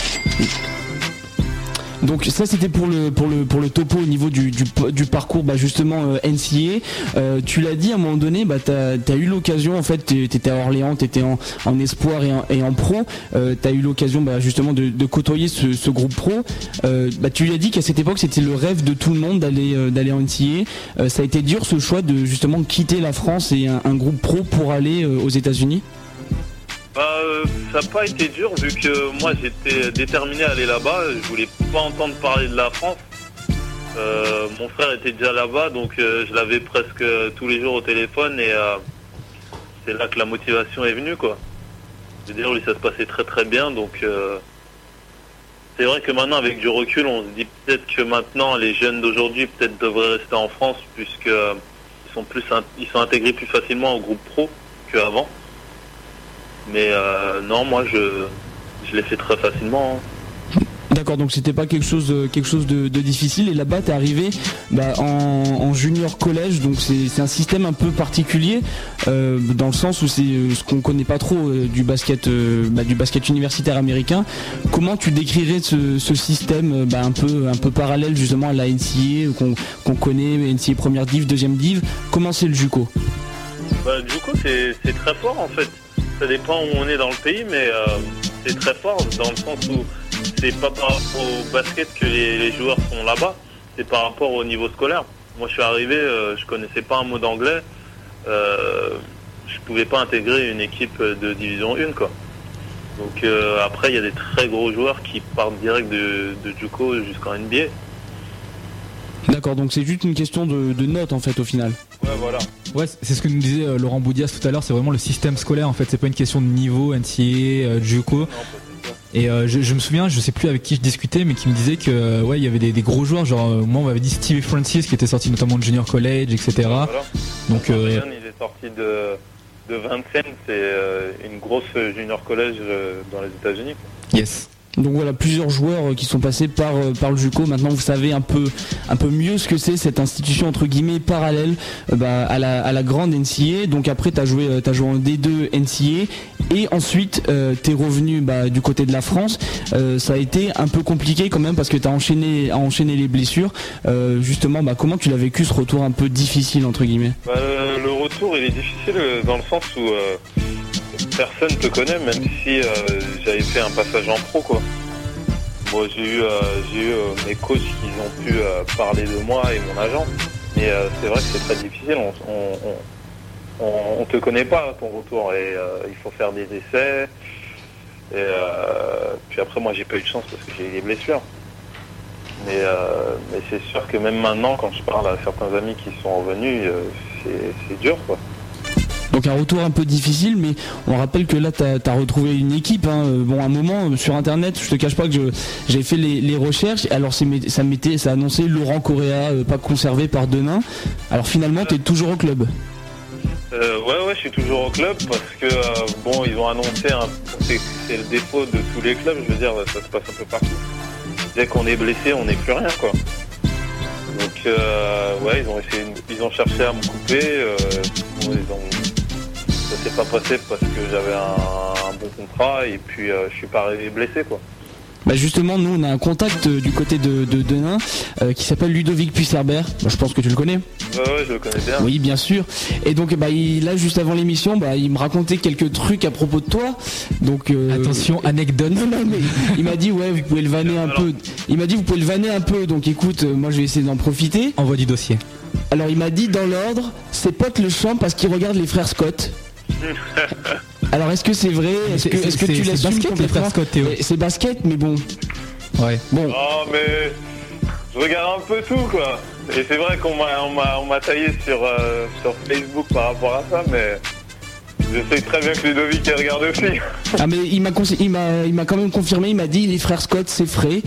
Donc ça c'était pour le pour le pour le topo au niveau du du, parcours bah justement euh, NCA. Euh, tu l'as dit à un moment donné, bah t'as as eu l'occasion en fait, t'é- t'étais à Orléans, t'étais en, en espoir et en, pro. Euh, t'as eu l'occasion bah, justement de, côtoyer ce, groupe pro. Bah tu lui as dit qu'à cette époque c'était le rêve de tout le monde d'aller en NCA. Ça a été dur ce choix de justement quitter la France et un, groupe pro pour aller aux États-Unis? Bah, euh, ça n'a pas été dur vu que moi j'étais déterminé à aller là-bas. Je voulais pas entendre parler de la France. Euh, mon frère était déjà là-bas, donc euh, je l'avais presque tous les jours au téléphone et c'est là que la motivation est venue, quoi. Je veux dire, lui, ça se passait très très bien, donc c'est vrai que maintenant, avec du recul, on se dit peut-être que maintenant, les jeunes d'aujourd'hui peut-être devraient rester en France puisque ils sont plus, ils sont intégrés plus facilement au groupe pro qu'avant. Mais euh, non, moi je, je l'ai fait très facilement. hein. D'accord, donc c'était pas quelque chose, euh, quelque chose de, de difficile. Et là-bas, t'es arrivé bah, en, en junior collège, donc c'est un système un peu particulier euh, dans le sens où c'est euh, ce qu'on connaît pas trop euh, du basket, euh, bah, du basket universitaire américain. Comment tu décrirais ce, ce système bah, un peu, un peu parallèle justement à la NCA qu'on connaît, NCA première div, deuxième div? Comment c'est le JUCO? Bah, coup, c'est c'est très fort en fait. Ça dépend où on est dans le pays, mais euh, c'est très fort dans le sens où c'est pas par rapport au basket que les, joueurs sont là-bas, c'est par rapport au niveau scolaire. Moi, je suis arrivé, euh, je connaissais pas un mot d'anglais, euh, je pouvais pas intégrer une équipe de division 1, quoi. Donc euh, après, il y a des très gros joueurs qui partent direct de, de JUCO jusqu'en NBA. D'accord, donc c'est juste une question de, de notes en fait au final. Ouais, voilà. Ouais, c'est ce que nous disait euh, Laurent Boudias tout à l'heure, c'est vraiment le système scolaire en fait, c'est pas une question de niveau, NCA, euh, JUCO. Et euh, je, je me souviens, je sais plus avec qui je discutais, mais qui me disait que ouais, il y avait des, des gros joueurs, genre moi on m'avait dit Steve Francis qui était sorti notamment de Junior College, etc. Voilà. Donc euh, Ryan, il est sorti de, de Vincennes, c'est une grosse junior collège euh, dans les États-Unis. yes. Donc voilà, plusieurs joueurs euh, qui sont passés par, euh, par le JUCO. Maintenant, vous savez un peu, un peu mieux ce que c'est cette institution entre guillemets parallèle euh, bah, à, la, à la grande NCA. Donc après, tu as joué, t'as joué en D2 NCA et ensuite euh, tu es revenu bah, du côté de la France. Ça a été un peu compliqué quand même parce que tu as enchaîné, les blessures. Justement, bah, comment tu l'as vécu ce retour un peu difficile entre guillemets? Le, retour, il est difficile dans le sens où personne te connaît, même si euh, j'avais fait un passage en pro, quoi. Moi, j'ai eu, euh, euh, mes coachs qui ont pu parler de moi et mon agent, mais c'est vrai que c'est très difficile. On, on, te connaît pas à ton retour et il faut faire des essais. Et puis après, moi, j'ai pas eu de chance parce que j'ai eu des blessures. Mais, mais c'est sûr que même maintenant, quand je parle à certains amis qui sont revenus, c'est dur, quoi. Donc un retour un peu difficile, mais on rappelle que là, tu as, retrouvé une équipe. hein. Euh, Bon, un moment euh, sur Internet, je te cache pas que j'ai fait les, recherches. Alors ça mettait, ça annonçait Laurent Correa, euh, pas conservé par Denain. Alors finalement, tu es toujours au club. Ouais, ouais, je suis toujours au club parce que, bon, ils ont annoncé, c'est le défaut de tous les clubs, je veux dire, ça se passe un peu partout. Dès qu'on est blessé, on n'est plus rien, quoi. Donc, ouais, ils ont essayé, ils ont cherché à me couper, ça s'est pas passé parce que j'avais un, un bon contrat et puis euh, je suis pas arrivé blessé, quoi. Bah justement, nous, on a un contact euh, du côté de, de Denain euh, qui s'appelle Ludovic Puisserbert. Bah, je pense que tu le connais. Ouais, ouais, je le connais bien. Oui, bien sûr. Et donc, bah, il, là, juste avant l'émission, bah, il me racontait quelques trucs à propos de toi. Donc, euh, Attention, anecdote. Non, non, mais il m'a dit ouais, vous pouvez le vanner un peu. Il m'a dit vous pouvez le vanner un peu. Donc écoute, moi je vais essayer d'en profiter. Envoie du dossier. Alors il m'a dit dans l'ordre, ses potes le chantent parce qu'ils regardent les frères Scott. (laughs) Alors est-ce que c'est vrai? Est-ce que, tu l'assumes basket, les frères Scott, Théo. C'est basket, mais bon, Ouais. bon. Oh, mais je regarde un peu tout, quoi. Et c'est vrai qu'on m'a, on m'a, on m'a taillé sur, euh, sur Facebook par rapport à ça, mais je sais très bien que Ludovic regarde aussi. Ah mais il m'a conse- il m'a il m'a quand même confirmé. Il m'a dit les frères Scott c'est frais.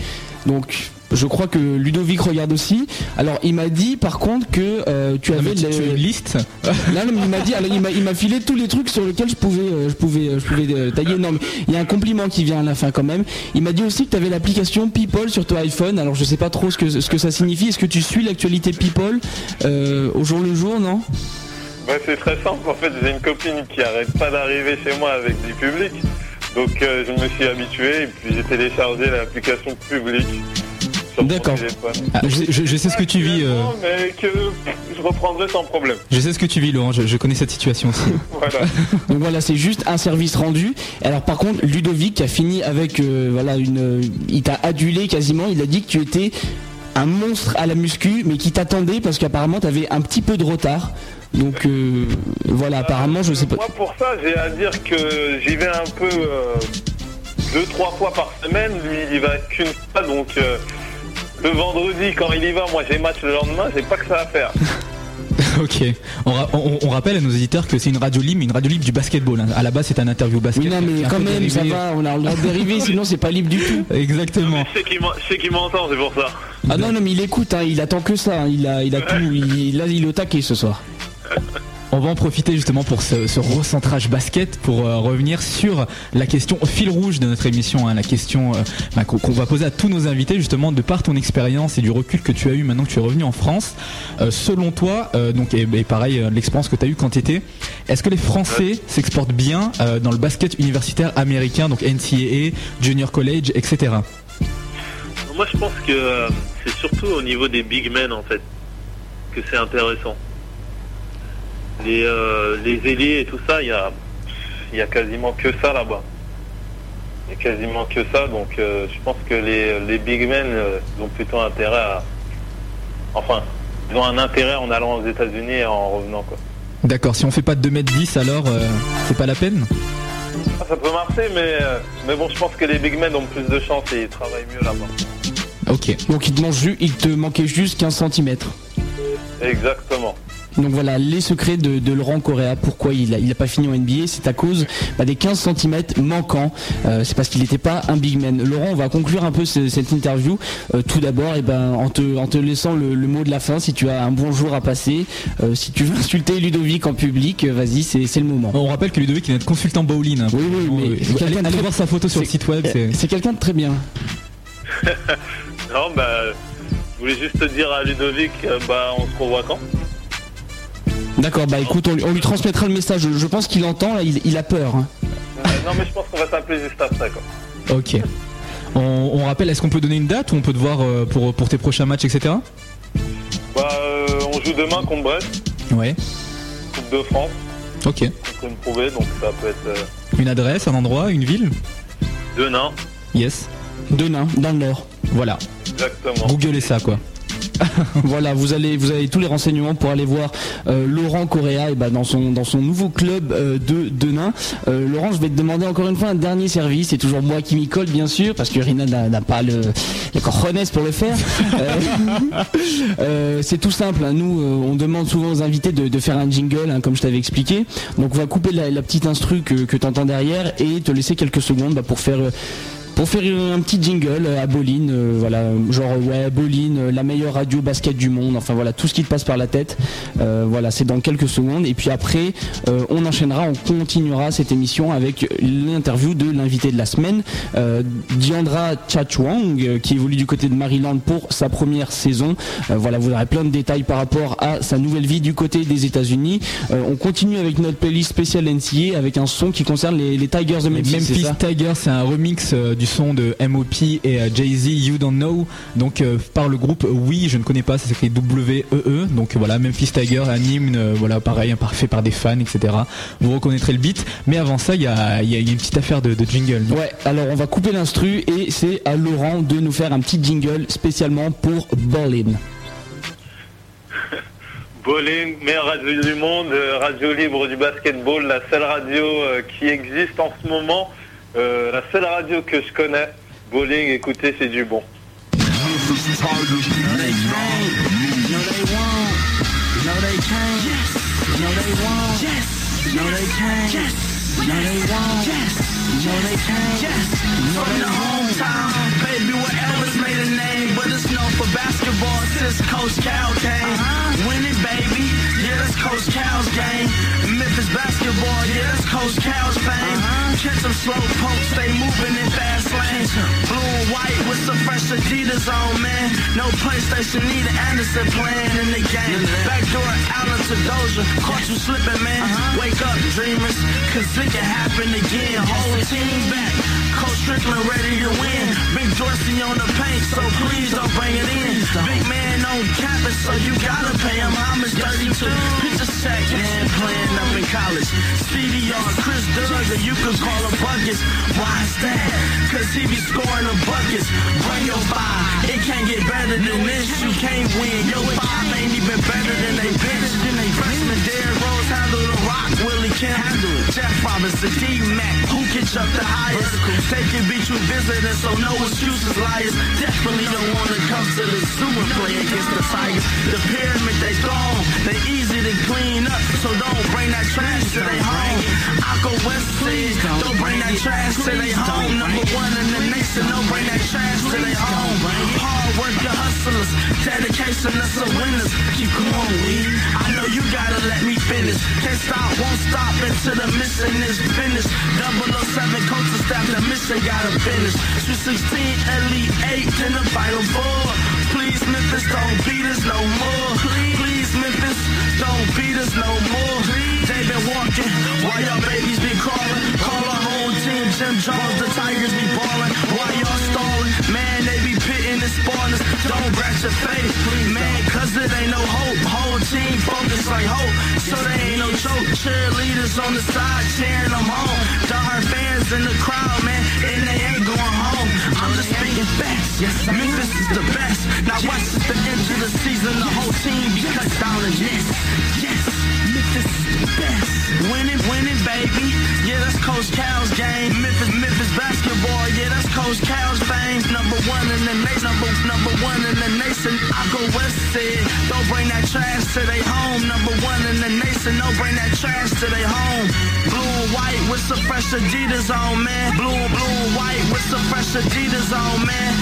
Donc je crois que Ludovic regarde aussi. Alors il m'a dit par contre que euh, tu Non, avais tu, as une liste (laughs) Là, il m'a dit, alors, il m'a, il m'a filé tous les trucs sur lesquels je pouvais, euh, je pouvais, euh, je pouvais euh, tailler. Non, mais il y a un compliment qui vient à la fin quand même. Il m'a dit aussi que tu avais l'application People sur ton iPhone. Alors, je sais pas trop ce que, ce que ça signifie. Est-ce que tu suis l'actualité People euh, au jour le jour, non? Ouais, c'est très simple. En fait, j'ai une copine qui arrête pas d'arriver chez moi avec du public. Donc, euh, je me suis habitué et puis j'ai téléchargé l'application publique D'accord. Ah, je, je- je sais ce que tu vis. euh, Mais que je reprendrai sans problème. je sais ce que tu vis, Laurent. Je, je connais cette situation aussi. (laughs) Voilà. (laughs) Donc voilà, c'est juste un service rendu. Alors par contre, Ludovic a fini avec, euh, voilà, une, il t'a adulé quasiment. Il a dit que tu étais un monstre à la muscu, mais qui t'attendait parce qu'apparemment tu avais un petit peu de retard. Donc euh, voilà, apparemment, je sais pas. Moi, pour ça, j'ai à dire que j'y vais un peu euh, deux, trois fois par semaine. Lui, il va qu'une fois. Donc, euh, le vendredi, quand il y va, moi, j'ai match le lendemain. J'ai pas que ça à faire. (laughs) ok. On, ra- on- on rappelle à nos éditeurs que c'est une radio libre, mais une radio libre du basketball. hein. À la base, c'est un interview basket. Oui, non, mais Un quand même, ça va, on a le droit de dériver, (laughs) sinon c'est pas libre du tout. Exactement. Je sais qu'il m'en- je sais qu'il m'entend, c'est pour ça. Ah non, non, mais il écoute, hein, il attend que ça, hein, il a, il a tout, il, là, il est au taquet ce soir. (laughs) On va en profiter justement pour ce, ce recentrage basket pour euh, revenir sur la question fil rouge de notre émission, hein, la question euh, bah, qu'on va poser à tous nos invités justement de par ton expérience et du recul que tu as eu maintenant que tu es revenu en France. Euh, selon toi, donc et, et pareil l'expérience que tu as eue quand tu étais, est-ce que les Français s'exportent bien dans le basket universitaire américain, donc NCAA, Junior College, etc. Moi, je pense que c'est surtout au niveau des big men, en fait, que c'est intéressant. Les, euh, les ailiers et tout ça, il y a, il y a quasiment que ça là-bas. il y a quasiment que ça. Donc euh, je pense que les, les big men euh, ont plutôt intérêt à. Enfin, ils ont un intérêt en allant aux États-Unis et en revenant. Quoi. D'accord, si on fait pas de 2m10 alors euh, c'est pas la peine? Ah, ça peut marcher, mais, euh, mais bon, je pense que les big men ont plus de chance et ils travaillent mieux là-bas. Ok. Donc il te, manque il te manquait juste 15 cm. Exactement. Donc voilà, les secrets de, de Laurent Correa, pourquoi il a, il a pas fini en NBA, c'est à cause bah, des 15 cm manquants. Euh, c'est parce qu'il n'était pas un big man. Laurent, on va conclure un peu ce- cette interview. Euh, tout d'abord, eh ben, en, te, en te laissant le, le mot de la fin, si tu as un bonjour à passer, euh, si tu veux (laughs) insulter Ludovic en public, vas-y, c'est le moment. On rappelle que Ludovic il est notre consultant bowling. hein. Oui, oui, mais Euh, quelqu'un allez, de allez très- voir sa photo sur le site web. c'est- quelqu'un de très bien. (laughs) Non, bah, je voulais juste te dire à Ludovic, bah, on se revoit quand? D'accord, bah écoute, on, lui- on lui transmettra le message. Je, je pense qu'il entend, là, il, il a peur. hein. Euh, Non, mais je pense qu'on va s'appeler juste après, quoi. Ok. On, on rappelle, est-ce qu'on peut donner une date ou on peut te voir euh, pour, pour tes prochains matchs, etc. Bah, euh, on joue demain contre Brest, Ouais. Coupe de France, Ok. contre une prouvée, donc ça peut être euh, Une adresse, un endroit, une ville? Deux nains, Yes. Deux nains, dans le nord. Voilà. exactement. Googlez ça quoi. (laughs) voilà, vous allez, vous avez tous les renseignements pour aller voir euh, Laurent Correa et bah, dans son dans son nouveau club euh, de de nains. Euh, Laurent, je vais te demander encore une fois un dernier service. C'est toujours moi qui m'y colle, bien sûr, parce que Rina n'a pas le les cojones pour le faire. (laughs) Euh, (laughs) euh, c'est tout simple. hein. Nous, euh, on demande souvent aux invités de, de faire un jingle, hein, comme je t'avais expliqué. Donc, on va couper la, la petite instru que, que tu entends derrière et te laisser quelques secondes bah, pour faire. Pour faire un petit jingle à Boline, euh, voilà, genre ouais, Boline, la meilleure radio basket du monde, enfin voilà, tout ce qui te passe par la tête. Euh, voilà, c'est dans quelques secondes. Et puis après, euh, on enchaînera, on continuera cette émission avec l'interview de l'invité de la semaine, euh, Diandra Chachwang, euh, qui évolue du côté de Maryland pour sa première saison. Euh, voilà, vous aurez plein de détails par rapport à sa nouvelle vie du côté des États-Unis. Euh, on continue avec notre playlist spéciale NCA avec un son qui concerne les, les Tigers de Memphis. Memphis ça Tiger, c'est un remix euh, du son de MOP et euh, Jay-Z You Don't Know, donc euh, par le groupe Oui, je ne connais pas, ça s'écrit W-E-E, donc euh, voilà, Memphis Tiger, un hymne, euh, voilà, pareil, hein, par- fait par des fans, etc. Vous reconnaîtrez le beat, mais avant ça, il y a, il y a une petite affaire de, de jingle. Ouais, alors on va couper l'instru et c'est à Laurent de nous faire un petit jingle spécialement pour Ballin. (laughs) Bowling, meilleure radio du monde, radio libre du basketball, la seule radio qui existe en ce moment, euh, la seule radio que je connais. Bowling, écoutez, c'est du bon. For basketball since Coach Cal came. Win it, baby, yeah, that's Coach Cal's game. Basketball, yeah, that's Coach Cal's fame. Catch them slow pokes, stay moving in fast Blue and white with some fresh Adidas on, man. No PlayStation, neither Anderson playing in the game. Backdoor Allen to Doja, caught you slipping, man. Wake up, dreamers, cause it can happen again. Whole team back. Coach Strickland ready to win. Big Dorsey on the paint, so please don't bring it in. Big man on campus, so you gotta pay him homage. 32, he just check and playing up in college. On Chris Duggar, you could call him buckets. Why is that? Cause he be scoring the buckets. Bring your five, it can't get better than this. You can't win. Your five ain't even better than they bench. Kemp handle it. Jeff Robinson, D-Mac, who can jump the highest? They can beat you visitors, so no excuses, liars. Definitely don't wanna come to the zoo and play against the Tigers. The pyramid they strong, they easy to clean up, so don't bring that trash to their home. Aqua West says, don't bring that trash to their home. Number one in the nation, don't bring that trash to their home. Hard worker hustlers, dedication, that's the winners. Keep going, we. I know you gotta let me finish. Can't stop, won't stop until the mission oh is finished. 007 coaches staff, the mission gotta finish. Sweet 16, Elite 8 in the final four. Please, Memphis, don't beat us no more. Please, Memphis, don't beat us no more. They been walking while y'all babies be crawling. Call our whole team, Jim Jones, the Tigers be balling. While y'all stalling, man, they be pitting and spawners. Don't brush your face, man, cause it ain't no hope team focused like hope. So they ain't no joke. Cheerleaders on the side cheering them home. Diehard fans in the crowd, man, and they ain't going home. I'm just being facts. Yes, Memphis is the best. Now watch is the end of the season. The whole team be cut down and yes, yes. Memphis. Winning, winning, baby. Yeah, that's Coach Cal's game. Memphis, Memphis basketball. Yeah, that's Coach Cal's fame. Number one in the nation. Number, number one in the nation. I go west said, don't bring that trash to their home. Number one in the nation. Don't bring that trash to their home. Blue and white with some fresh Adidas on, man. Blue, blue and white with some fresh Adidas on, man.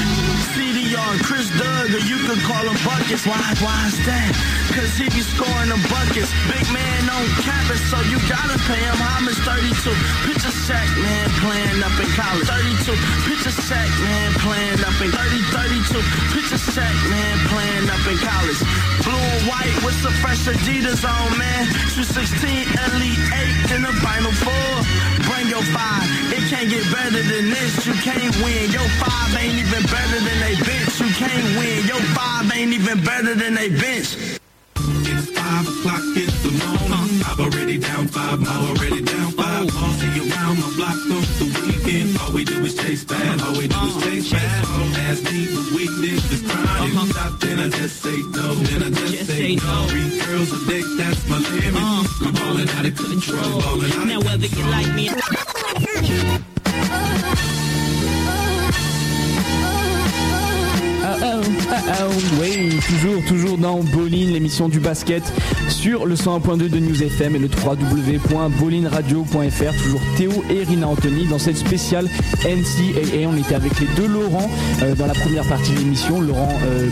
CDR, Chris Doug, or you can call him Buckets. Why, why is that? Cause he be scoring the buckets. Big man on campus, so you gotta pay him homage 32. Picture Shaq, man, playing up in college. 32. Picture Shaq, man, playing up in 30, 32. Picture Shaq, man, playing up in college. Blue and white with some fresh Adidas on, man. Shoot 16, Elite 8 in the final four. Bring your five. It can't get better than this. You can't win. Your five ain't even better than they bench. You can't win. Your five ain't even better than they bench. It's five o'clock in the morning. I've already down five, I'm already down five. All see around my block on the weekend. All we do is chase bad, all we do is chase bad. Don't ask me what we did this crime. If stop, then I just say no, then I just, say, no. Three girls a day, that's my limit. Uh. I'm balling out of control, balling out Now whether you like me (laughs) oui, toujours, toujours dans Bolin, l'émission du basket sur le 101.2 de News FM et le www.bolinradio.fr. Toujours Théo et Rina Anthony dans cette spéciale NCAA. On était avec les deux Laurent euh, dans la première partie de l'émission, Laurent euh,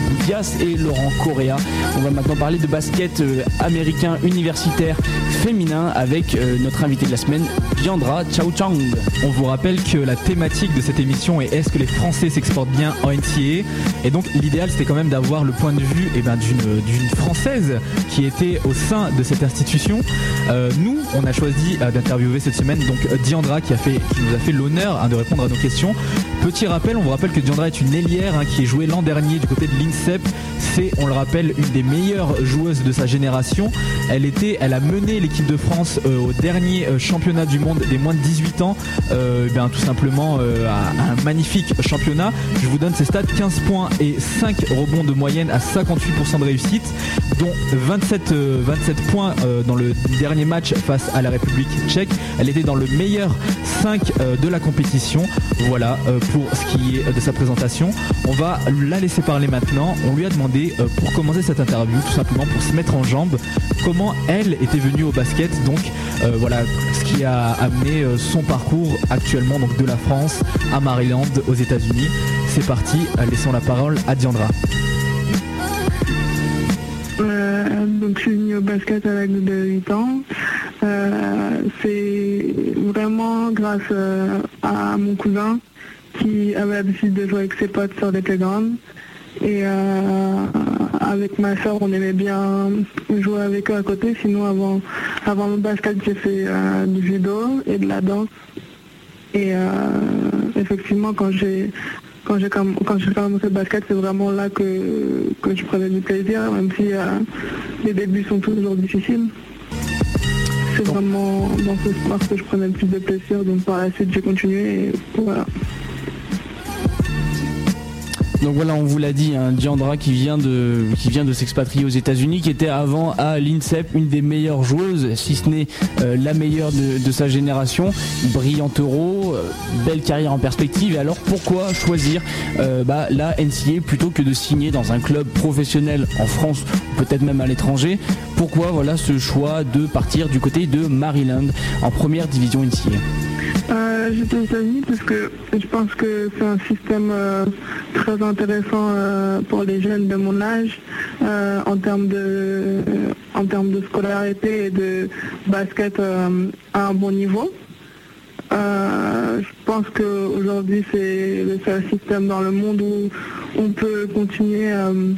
et Laurent Correa. On va maintenant parler de basket euh, américain universitaire féminin avec euh, notre invité de la semaine, Diandra Chao Chang. On vous rappelle que la thématique de cette émission est est-ce que les Français s'exportent bien en NCAA Et donc l'idéal c'était quand même d'avoir le point de vue eh ben, d'une Française qui était au sein de cette institution. Euh, nous, on a choisi euh, d'interviewer cette semaine donc Diandra qui, nous a fait l'honneur hein, de répondre à nos questions. Petit rappel, on vous rappelle que Diandra est une ailière hein, qui est jouée l'an dernier du côté de l'INSEP. C'est, on le rappelle, une des meilleures joueuses de sa génération. Elle était, elle a mené l'équipe de France euh, au dernier championnat du monde des moins de 18 ans. Euh, ben, tout simplement à un magnifique championnat. Je vous donne ses stats 15 points et 5 rebonds de moyenne à 58% de réussite, dont 27, euh, 27 points euh, dans le dernier match face à la République tchèque. Elle était dans le meilleur 5 euh, de la compétition. Voilà euh, pour ce qui est de sa présentation. On va la laisser parler maintenant. On lui a demandé euh, pour commencer cette interview, tout simplement pour se mettre en jambe, comment elle était venue au basket. Donc euh, voilà ce qui a amené euh, son parcours actuellement donc de la France à Maryland aux États-Unis. C'est parti, euh, laissons la parole Euh, donc je suis venue au basket à l'âge de 8 ans. Euh, c'est vraiment grâce euh, à mon cousin qui avait l'habitude de jouer avec ses potes sur des playgrounds. Et avec ma soeur, on aimait bien jouer avec eux à côté. Sinon, avant, avant le basket, j'ai fait du judo et de la danse. Et effectivement, quand j'ai quand j'ai commencé le basket, c'est vraiment là que, que je prenais du plaisir, même si euh, les débuts sont toujours difficiles. C'est vraiment dans ce sport que je prenais le plus de plaisir, donc par la suite j'ai continué et voilà. Donc voilà, on vous l'a dit, hein, Diandra qui vient de s'expatrier aux États-Unis, qui était avant à l'INSEP une des meilleures joueuses, si ce n'est euh, la meilleure de, sa génération, brillante euro, euh, belle carrière en perspective. Et alors pourquoi choisir euh, bah, la NCA plutôt que de signer dans un club professionnel en France, peut-être même à l'étranger? Pourquoi voilà ce choix de partir du côté de Maryland en première division NCA J'étais aux États-Unis parce que je pense que c'est un système très intéressant euh, pour les jeunes de mon âge euh, en termes de en termes de scolarité et de basket euh, à un bon niveau. Euh, je pense qu'aujourd'hui c'est le seul système dans le monde où on peut continuer euh,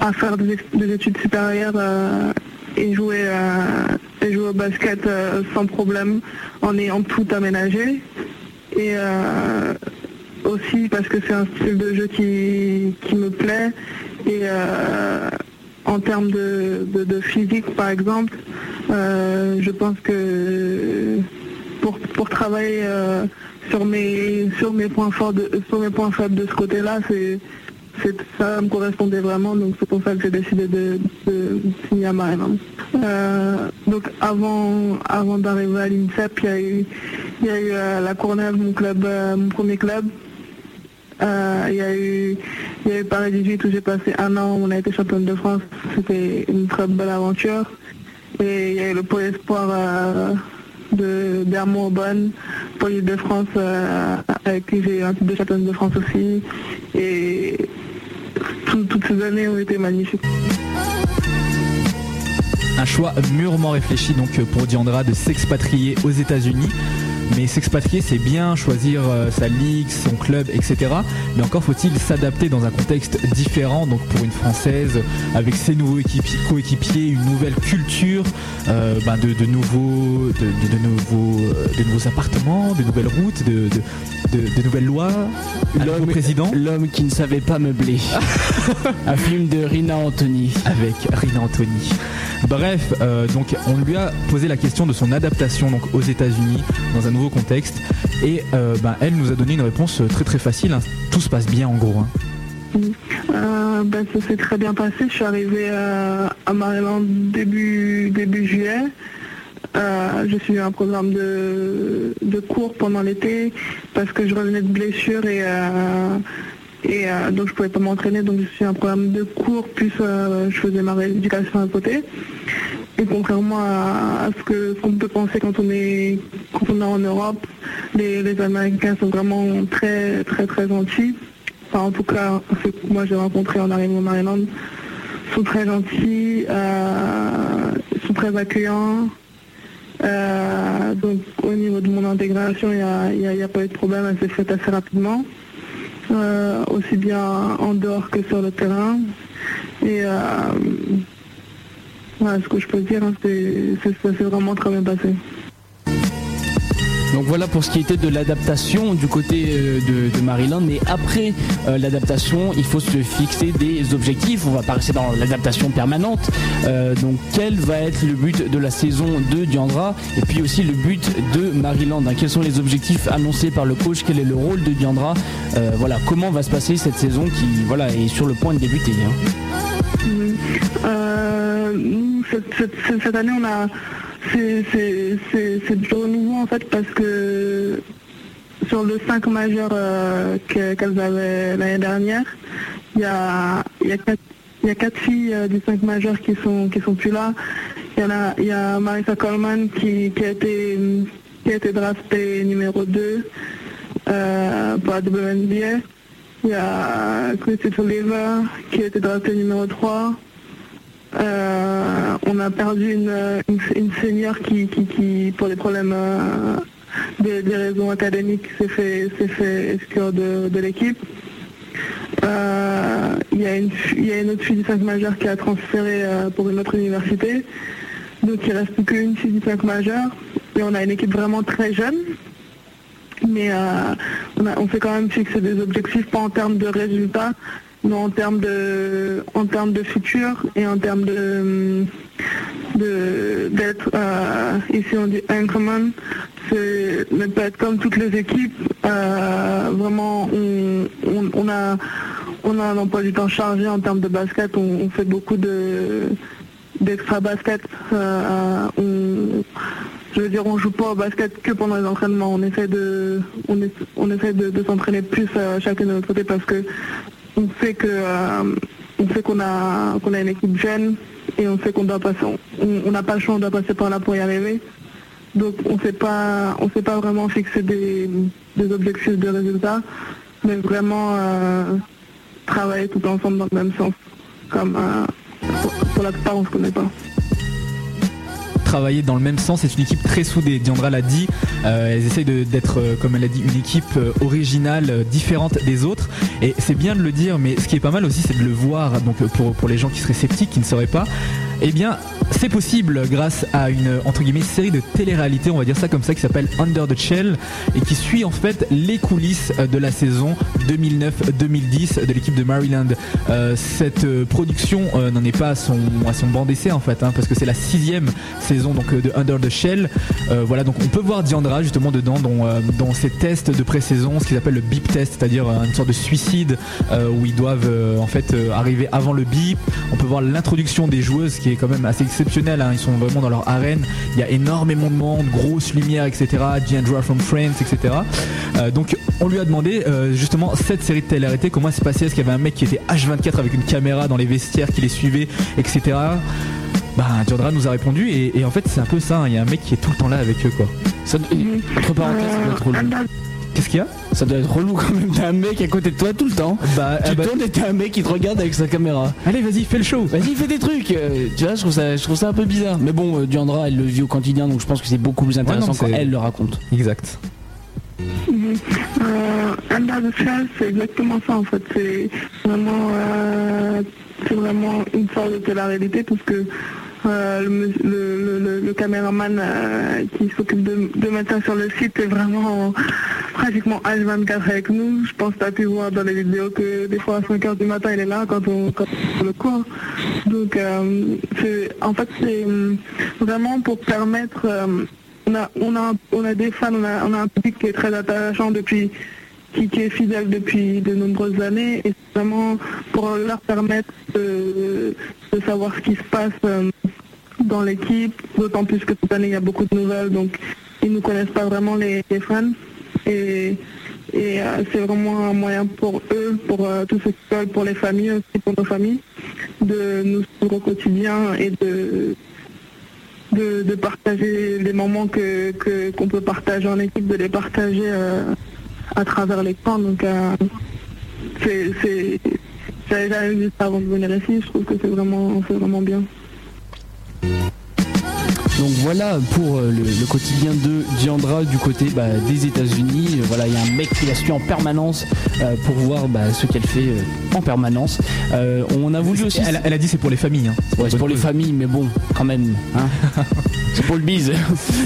à faire des, des études supérieures euh, et jouer, euh, jouer au basket euh, sans problème en ayant tout aménagé. Et euh, aussi parce que c'est un style de jeu qui, qui me plaît. Et euh, en termes de, de- physique, par exemple, euh, je pense que pour, pour travailler euh, sur mes sur mes points forts de, sur mes points faibles de ce côté-là, c'est c'est- ça me correspondait vraiment, donc c'est pour ça que j'ai décidé de, signer à Maryland. Donc avant avant d'arriver à l'INSEP, il y a eu il y a eu euh, la Courneuve, mon club, mon premier club. Euh, il y a eu Paris 18 où j'ai passé un an, on a été championne de France, c'était une très belle aventure. Et il y a eu le pôle espoir euh, de d'Hermont-Aubonne, pôle de France euh, avec qui j'ai un titre de championne de France aussi. Et tout- toutes ces années ont été magnifiques. Un choix mûrement réfléchi donc pour Diandra de s'expatrier aux États-Unis. Mais s'expatrier, c'est bien, choisir euh, sa ligue, son club, etc. Mais encore faut-il s'adapter dans un contexte différent. Donc pour une Française, avec ses nouveaux équipi- coéquipiers, une nouvelle culture, de, nouveaux, appartements, de nouvelles routes, de- de- de nouvelles lois, nouveau président. L'homme qui ne savait pas meubler. (laughs) un film de Rina Anthony. avec Rina Anthony. Bref, euh, donc on lui a posé la question de son adaptation donc aux États-Unis dans un nouveau contexte et euh, ben, elle nous a donné une réponse très très facile. hein. Tout se passe bien en gros. hein. Euh, ben, ça s'est très bien passé. Je suis arrivée euh, à Maryland début, début juillet. Euh, j'ai suivi un programme de, de cours pendant l'été parce que je revenais de blessure et, euh, et euh, donc je pouvais pas m'entraîner. Donc j'ai suivi un programme de cours plus je faisais ma rééducation à côté. Et contrairement à, ce que qu'on peut penser quand on est quand on est en Europe, les, Américains sont vraiment très très très gentils. Enfin, en tout cas, ceux que moi j'ai rencontrés en arrivant au Maryland sont très gentils, sont très accueillants. Euh, donc au niveau de mon intégration, il n'y a, pas eu de problème, elle s'est faite assez rapidement, Euh, aussi bien en dehors que sur le terrain. Et euh, voilà, ce que je peux dire, hein, c'est- ça s'est vraiment très bien passé. Donc voilà pour ce qui était de l'adaptation du côté euh, de, Maryland. Mais après euh, l'adaptation, il faut se fixer des objectifs. On va pas dans l'adaptation permanente. Euh, donc quel va être le but de la saison de Diandra et puis aussi le but de Maryland. hein. Quels sont les objectifs annoncés par le coach? Quel est le rôle de Diandra? Voilà comment va se passer cette saison qui voilà est sur le point de débuter. hein? Cette année, on a, c'est, du renouveau en fait parce que sur le 5 majeur euh, que- qu'elles avaient l'année dernière, il y a, y a y a quatre filles euh, du 5 majeur qui sont qui sont plus là. Il y a, y a Marissa Coleman qui, qui a été qui a été draftée numéro 2 euh, la WNBA. Il y a Christy Oliver qui a été draftée numéro 3. Euh, on a perdu une, une, senior qui, pour des problèmes, euh, des, raisons académiques, s'est fait, fait exclure de, de l'équipe. Euh, Il y, y a une autre fille du 5 majeur qui a transféré euh, pour une autre université. Donc il reste plus qu'une fille du 5 majeur. Et on a une équipe vraiment très jeune. Mais euh, on, a- on s'est quand même fixé des objectifs, pas en termes de résultats, en termes de, en termes de futur et en termes de d'être euh, ici on dit uncommon, c'est ne pas être comme toutes les équipes. Euh, vraiment, on, on, on a on a un emploi du temps chargé en termes de basket. On, fait beaucoup de d'extra basket. Euh, on, je veux dire, on joue pas au basket que pendant les entraînements. On essaie de, on, essa- on essaie de, s'entraîner plus euh, chacun de notre côté parce que on sait que, euh, on sait qu'on a, qu'on a une équipe jeune et on sait qu'on doit passer, on n'a pas le choix, on doit passer par là pour y arriver. Donc on sait pas, on sait pas vraiment fixer des, des objectifs de résultats, mais vraiment euh, travailler tout ensemble dans le même sens. Comme euh, pour, pour la plupart, on se connaît pas. Travailler dans le même sens. C'est une équipe très soudée. Diandra l'a dit. Euh, elles essayent d'être, euh, comme elle a dit, une équipe euh, originale, euh, différente des autres. Et c'est bien de le dire, mais ce qui est pas mal aussi, c'est de le voir. Donc pour, pour les gens qui seraient sceptiques, qui ne sauraient pas, eh bien, c'est possible grâce à une entre guillemets série de télé-réalité, on va dire ça comme ça, qui s'appelle Under the Shell et qui suit en fait les coulisses de la saison 2009-2010 de l'équipe de Maryland. Euh, cette euh, production euh, n'en est pas à son, à son banc d'essai en fait, hein, parce que c'est la sixième saison donc euh, de Under the Shell. Euh, voilà, donc on peut voir Diandra justement dedans dans, euh, dans ces tests de pré-saison, ce qu'ils appellent le beep test, c'est-à-dire euh, une sorte de suicide euh, où ils doivent euh, en fait euh, arriver avant le beep. On peut voir l'introduction des joueuses qui est quand même assez exceptionnelle. hein. Ils sont vraiment dans leur arène. Il y a énormément de monde, grosses lumières, etc. Diandra from Friends, etc. Euh, donc on lui a demandé euh, justement cette série de télé-réalité comment se passait? Est-ce qu'il y avait un mec qui était H24 avec une caméra dans les vestiaires qui les suivait, etc. Bah Diandra nous a répondu et, en fait c'est un peu ça. hein. Il y a un mec qui est tout le temps là avec eux quoi. Ça. Qu'est-ce qu'il y a Ça doit être relou quand même. T'as un mec à côté de toi tout le temps. Bah, tu ah bah- tournes et t'as un mec qui te regarde avec sa caméra. Allez vas-y fais le show. Vas-y, fais des trucs. Euh, tu vois, je trouve ça, je trouve ça un peu bizarre. Mais bon, euh, Diandra, elle le vit au quotidien, donc je pense que c'est beaucoup plus intéressant non, quand elle le raconte. Exact. Euh, Under the Shell, c'est exactement ça en fait. C'est vraiment, euh, c'est vraiment une sorte de télé-réalité parce que le, mus- le, le, le- le caméraman euh, qui s'occupe de, de ça sur le site est vraiment pratiquement H24 avec nous. Je pense que tu as pu voir dans les vidéos que des fois à 5h du matin il est là quand on, quand on le cours. Donc euh, en fait c'est euh, vraiment pour permettre... euh, on a, on a, on a des fans, on a, on a un public qui est très attachant depuis, qui, est fidèle depuis de nombreuses années, et vraiment pour leur permettre de, savoir ce qui se passe euh, dans l'équipe, d'autant plus que cette année il y a beaucoup de nouvelles, donc ils ne connaissent pas vraiment les, les fans, et, et euh, c'est vraiment un moyen pour eux, pour euh, tous ceux qui veulent, pour les familles aussi, pour nos familles, de nous suivre au quotidien et de de, partager les moments que que- qu'on peut partager en équipe, de les partager à travers l'écran. Donc euh, c'est j'avais jamais vu ça avant de venir ici. Je trouve que c'est vraiment c'est vraiment bien. Donc voilà pour euh, le, le quotidien de Diandra du côté bah, des États-Unis. Euh, Voilà, il y a un mec qui la suit en permanence euh, pour voir bah, ce qu'elle fait euh, en permanence. Euh, on a voulu aussi. Elle, elle a dit c'est pour les familles. Hein. Ouais, c'est pour les familles, mais bon, quand même. hein. (laughs) c'est pour le bise.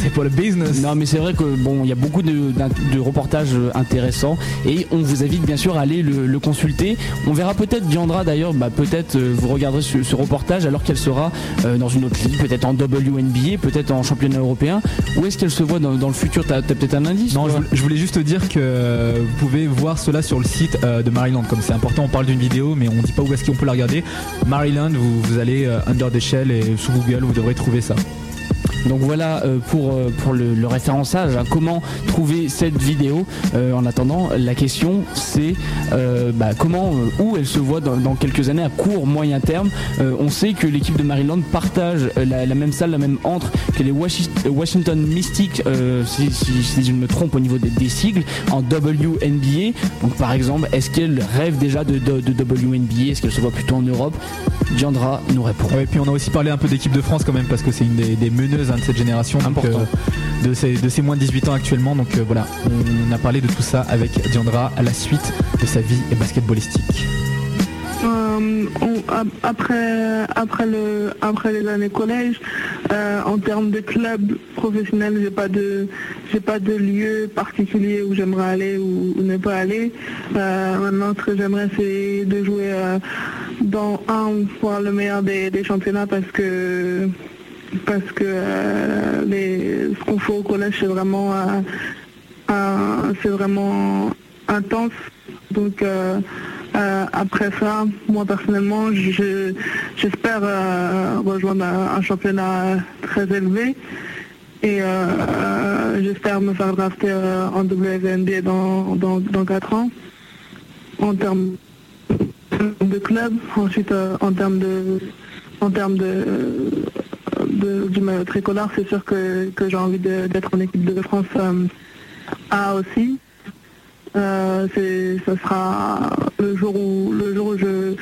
C'est pour le business. Non, mais c'est vrai que bon, il y a beaucoup de, reportages intéressants et on vous invite bien sûr à aller le, le consulter. On verra peut-être Diandra d'ailleurs, bah, peut-être vous regarderez ce, ce reportage alors qu'elle sera dans une autre ligue, peut-être en WNBA, peut-être en championnat européen. Où est-ce qu'elle se voit dans, dans le futur? T'as, peut-être un indice Non, toi? je, voulais- je voulais juste dire que euh, vous pouvez voir cela sur le site euh, de Maryland. Comme c'est important, on parle d'une vidéo, mais on dit pas où est-ce qu'on peut la regarder. Maryland, vous, vous allez euh, under the shell et sous Google, vous devrez trouver ça. Donc voilà euh, pour, euh, pour le, le référençage, hein, comment trouver cette vidéo. Euh, en attendant, la question c'est bah, comment, où elle se voit dans, quelques années à court, moyen terme. On sait que l'équipe de Maryland partage la, même salle, la même entre que les Washi- Washington Mystics, si, je ne me trompe au niveau des, sigles, en WNBA. Donc par exemple, est-ce qu'elle rêve déjà de, de, WNBA Est-ce qu'elle se voit plutôt en Europe? Diandra nous répond. Et puis on a aussi parlé un peu d'équipe de France quand même, parce que c'est une des meneuses hein, de cette génération. donc, euh, de, ces, de ces moins de 18 ans actuellement. Donc euh, voilà, on a parlé de tout ça avec Diandra à la suite de sa vie basketballistique. Euh, on- après, après, le, après les années collège, euh, en termes de club professionnel, j'ai pas de, j'ai pas de lieu particulier où j'aimerais aller ou, ou ne pas aller. Euh, maintenant, ce que j'aimerais, c'est de jouer euh, dans un, voire le meilleur des, des championnats parce que, parce que euh, ce qu'on fait au collège, c'est vraiment, euh, c'est vraiment intense. Donc euh, après ça, moi personnellement, je- j'espère rejoindre un, championnat très élevé et j'espère me faire drafter en WNBA dans, dans, dans 4 ans en termes de club, ensuite en termes de en termes de, de- du maillot tricolore, c'est sûr que, que j'ai envie d'être en équipe de France euh, A aussi. Euh, ça sera le jour où le jour où je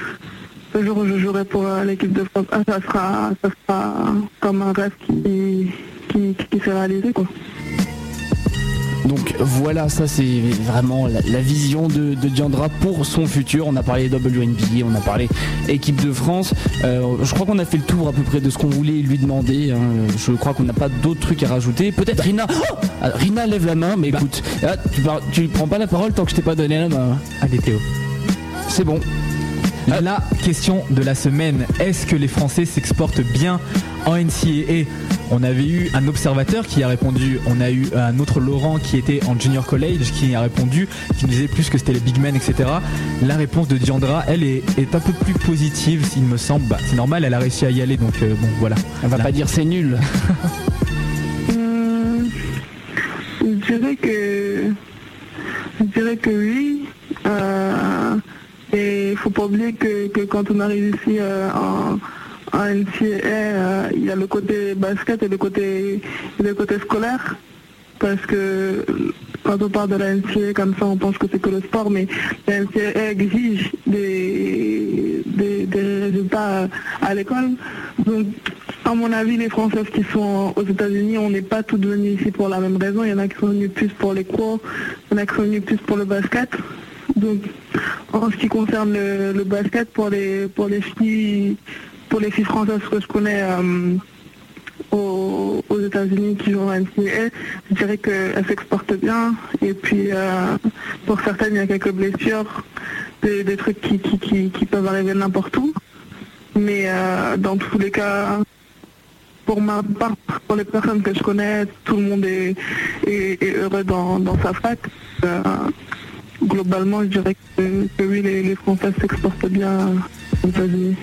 le jour où je jouerai pour euh, l'équipe de France A, ça sera ça sera comme un rêve qui qui, qui s'est réalisé quoi. Donc voilà, ça c'est vraiment la, la vision de, de Diandra pour son futur. On a parlé WNBA, on a parlé équipe de France. Euh, je crois qu'on a fait le tour à peu près de ce qu'on voulait lui demander. hein. Je crois qu'on n'a pas d'autres trucs à rajouter. Peut-être Rina. Oh Ah, Rina lève la main, mais écoute, ah, tu, par- tu prends pas la parole tant que je t'ai pas donné la main. Allez Théo. C'est bon. La question de la semaine, est-ce que les Français s'exportent bien en NCAA On avait eu un observateur qui a répondu, on a eu un autre Laurent qui était en junior college qui a répondu, qui nous disait plus que c'était les big men, etc. La réponse de Diandra, elle est, est un peu plus positive, il me semble. Bah, c'est normal, elle a réussi à y aller, donc euh, bon voilà. Elle va Là. pas dire c'est nul. Hum, (laughs) je dirais que je dirais que oui. Euh, et il faut pas oublier que, que quand on arrive ici euh, en, en NCAA, euh, il y a le côté basket et le côté le côté scolaire. Parce que quand on parle de la NCAA comme ça, on pense que c'est que le sport, mais la NCAA exige des, des, des résultats à l'école. Donc, à mon avis, les Françaises qui sont aux États-Unis, on n'est pas toutes venues ici pour la même raison. Il y en a qui sont venus plus pour les cours, il y en a qui sont venus plus pour le basket. Donc, en ce qui concerne le, le basket, pour les pour les filles, pour les filles françaises que je connais euh, aux, États-Unis qui jouent en NCAA, je dirais qu'elles s'exportent bien. Et puis, euh, pour certaines, il y a quelques blessures, des, trucs qui, peuvent arriver n'importe où. Mais euh, dans tous les cas, pour ma part, pour les personnes que je connais, tout le monde est, heureux dans, sa fac. Globalement, je dirais que, oui, les, les Français s'exportent bien aux États-Unis.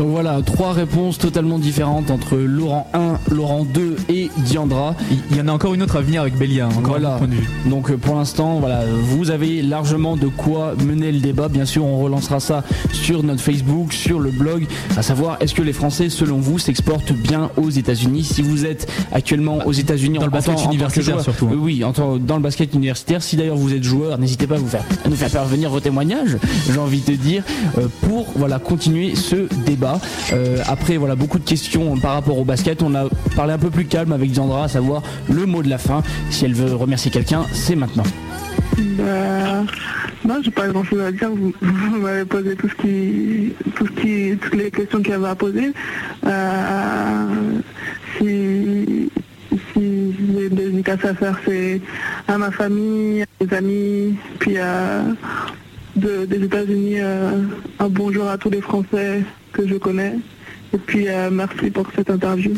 Donc voilà, trois réponses totalement différentes entre Laurent 1, Laurent 2 et Diandra. Il y en a encore une autre à venir avec Bélia, hein, encore Voilà. point de vue. Donc euh, pour l'instant, voilà, vous avez largement de quoi mener le débat. Bien sûr, on relancera ça sur notre Facebook, sur le blog, à savoir est-ce que les Français, selon vous, s'exportent bien aux États-Unis? Si vous êtes actuellement aux États-Unis Dans en le basket en universitaire, joueur- surtout, hein. Oui, en tant- dans le basket universitaire. Si d'ailleurs vous êtes joueur, n'hésitez pas à, vous faire, à nous faire parvenir vos témoignages. J'ai envie de dire euh, pour voilà continuer ce débat. Euh, après voilà beaucoup de questions par rapport au basket. On a parlé un peu plus calme avec Diandra, à savoir le mot de la fin. Si elle veut remercier quelqu'un, c'est maintenant. Bah, non, j'ai pas grand chose à dire. Vous, m'avez posé tout ce qui, tout ce qui, toutes les questions qu'il y avait à poser. Euh, si, si j'ai une dédicace à faire, c'est à ma famille, à mes amis, puis à, de- des États-Unis, euh, un bonjour à tous les Français que je connais. Et puis, euh, merci pour cette interview.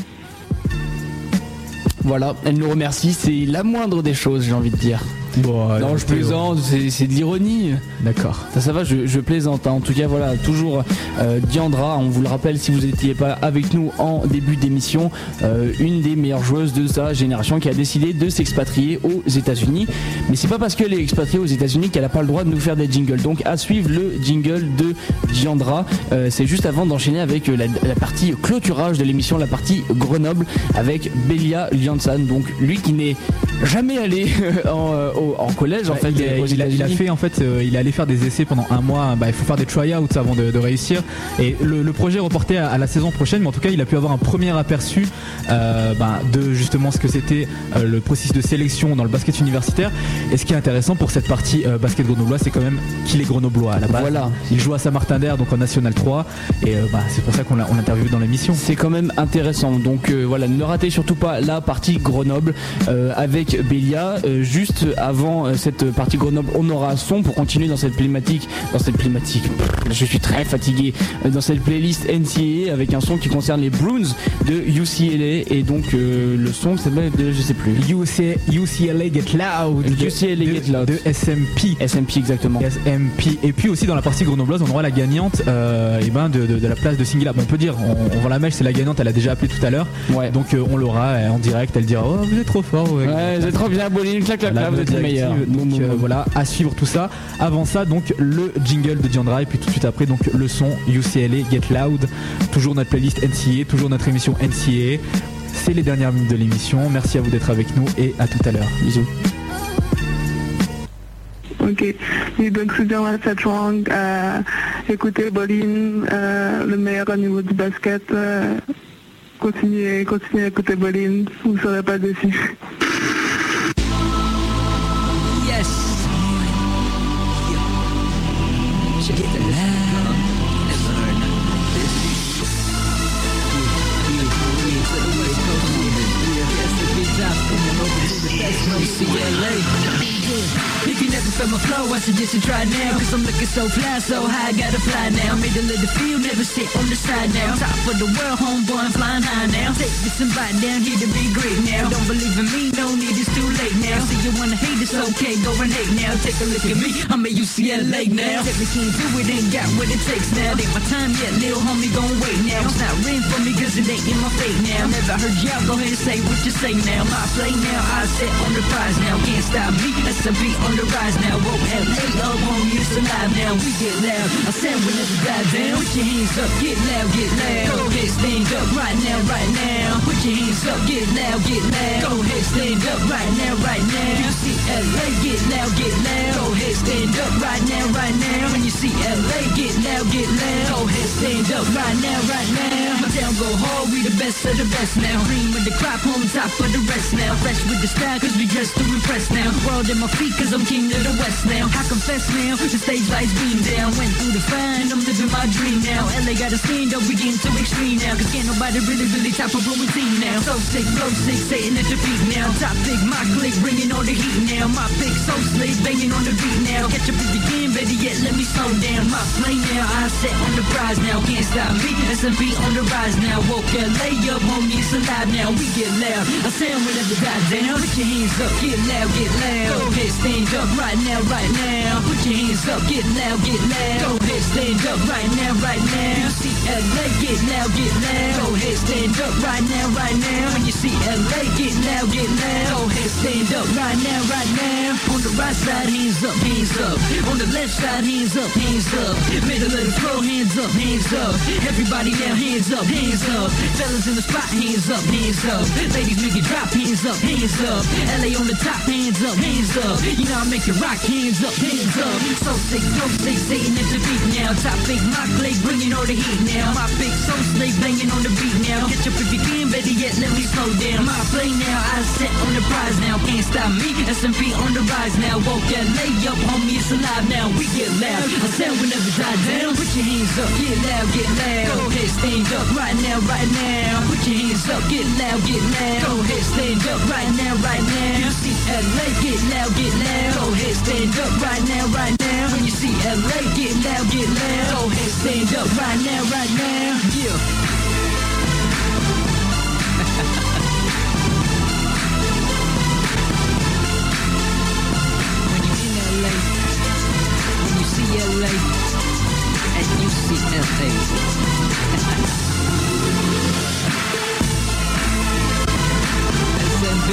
Voilà, elle nous remercie, c'est la moindre des choses, j'ai envie de dire. Bon, non, euh, je plaisante, c'est de l'ironie. D'accord. Ça, ça va, je, je plaisante. hein. En tout cas, voilà, toujours euh, Diandra. On vous le rappelle, si vous n'étiez pas avec nous en début d'émission, euh, une des meilleures joueuses de sa génération qui a décidé de s'expatrier aux États-Unis. Mais c'est pas parce qu'elle est expatriée aux États-Unis qu'elle a pas le droit de nous faire des jingles. Donc, à suivre le jingle de Diandra. Euh, c'est juste avant d'enchaîner avec la, la partie clôturage de l'émission, la partie Grenoble avec Belia Liansan. Donc, lui qui n'est jamais allé (laughs) en, au- en collège, en fait, il, a, aux il a- il a États-Unis. fait en fait, euh, il est allé faire des essais pendant un mois. Bah, il faut faire des tryouts avant de, de réussir. Et le, le projet est reporté à, à la saison prochaine, mais en tout cas, il a pu avoir un premier aperçu euh, bah, de justement ce que c'était euh, le processus de sélection dans le basket universitaire. Et ce qui est intéressant pour cette partie basket grenoblois, c'est quand même qu'il est grenoblois à la base. Voilà. Il joue à Saint-Martin-d'Air, donc en National 3, et bah, c'est pour ça qu'on l'a interviewé dans l'émission. C'est quand même intéressant. Donc voilà, ne ratez surtout pas la partie Grenoble avec Bélia. Juste avant euh, cette partie Grenoble, on aura un son pour continuer dans cette plématique. Dans cette plématique, je suis très fatigué. euh, dans cette playlist NCAA avec un son qui concerne les Bruins de UCLA et donc euh, le son s'appelle je sais plus. UCLA, UCLA Get Loud de- UCLA de, Get Loud. de SMP. SMP exactement. SMP. Et puis aussi dans la partie grenobloise, on aura la gagnante euh, eh ben de, de- de la place de Singila. Bon, on peut dire, on, on vend la mèche, c'est la gagnante, elle a déjà appelé tout à l'heure. Ouais. Donc euh, on l'aura en direct, elle dira Oh, vous êtes trop fort. ouais. Ouais, c'est trop bien, Bolin, clac, clac, clac, vous êtes meilleurs. Donc euh, boum. voilà, à suivre tout ça. Avant ça, donc le jingle de Diandra et puis tout de suite après, donc le son UCLA Get Loud. Toujours notre playlist NCA, toujours notre émission NCA. C'est les dernières minutes de l'émission. Merci à vous d'être avec nous et à tout à l'heure. Bisous. Ok. Et donc, c'est bien cette Wang, euh, écoutez Bolin, euh, le meilleur au niveau du basket. euh, continuez, continuez à écouter Bolin, vous ne serez pas déçus. Felt my flow, I suggest you try now. Cause I'm looking so fly, so high, gotta fly now. Made a little feel, never sit on the side now. Top of the world, homeboy, I'm flying high now. Take this and bite down here to be great now. Don't believe in me, no need, it's too late now. See you wanna hate, it's okay, go and hate now. Take a look at me, I'm at UCLA now. Tell me can't do it, ain't got what it takes now. Ain't my time yet, little homie, gon' wait now. It's not written for me, cause it ain't in my fate now. Never heard y'all, go ahead and say what you say now. My play now, I set on the prize now. Can't stop me, S&P on the rise now. Woke LA up, homie, it's alive now. We get loud, I said we never die down. Put your hands up, get loud, get loud. Go ahead, stand up right now, right now. Put your hands up, get loud, get loud. Go ahead, stand up right now, right now. You see LA, get loud, get loud. Go ahead, stand up right now, right now. When you see LA, get loud, get loud. Go ahead, stand up right now, right now. My town go hard, we the best of the best now. Cream with the crop, home top for the rest now. Fresh with the style, cause we dressed to impress now. World in my feet, cause I'm king of the west now. I confess now, the stage lights beam down. Went through the and I'm living my dream now. LA got a stand up, we getting too extreme now. Cause can't nobody really, really top of what we see now. So sick, flow sick, sitting at the beat now. Top big, my click, bringing all the heat now. My big, so slick, banging on the beat now. Catch up if you can, better yet, let me slow down. My play now, I set on the prize now. Can't stop me, S&P on the rise now. Woke LA up, homie, it's alive now. We get loud, I sound whenever die down. Put your hands up, get loud, get loud. Go ahead, stand up right now, right now. Put your hands up, get loud, get loud. Go ahead, stand up right now, right now. You see LA, get loud, get loud. Go ahead, stand up right now, right now. When you see LA, get loud, get loud. Go ahead, stand up right now, right now. On the right side, hands up, hands up. On the left side, hands up, hands up. Middle of the floor, hands up, hands up. Everybody now, hands up, hands up. Fellas in the spot, hands up, hands up. Ladies make it drop, hands up, hands up. LA on the top, hands up, hands up. You know I make it rock, hands up, hands up. So sick, so sick, sitting at the beat now. Top big, my click, bringing all the heat now. My big, so slick, banging on the beat now. Catch up if you can, better yet, let me slow down. My play now, I set on the prize now. Can't stop me, S&P on the rise now. Woke LA up, homie, it's alive now. We get loud, I said we never die down. Put your hands up, get loud, get loud. Go ahead, stand up right now, right now. Put your hands up, get loud, get loud. Go ahead, stand up right now, right now. You see LA, get loud, get loud. Go ahead, stand up right now, right now. When you see LA, get loud, get loud. Go ahead, stand up right now, right now. Yeah. (laughs) when you in LA, when you see LA, and you see LA. SMB.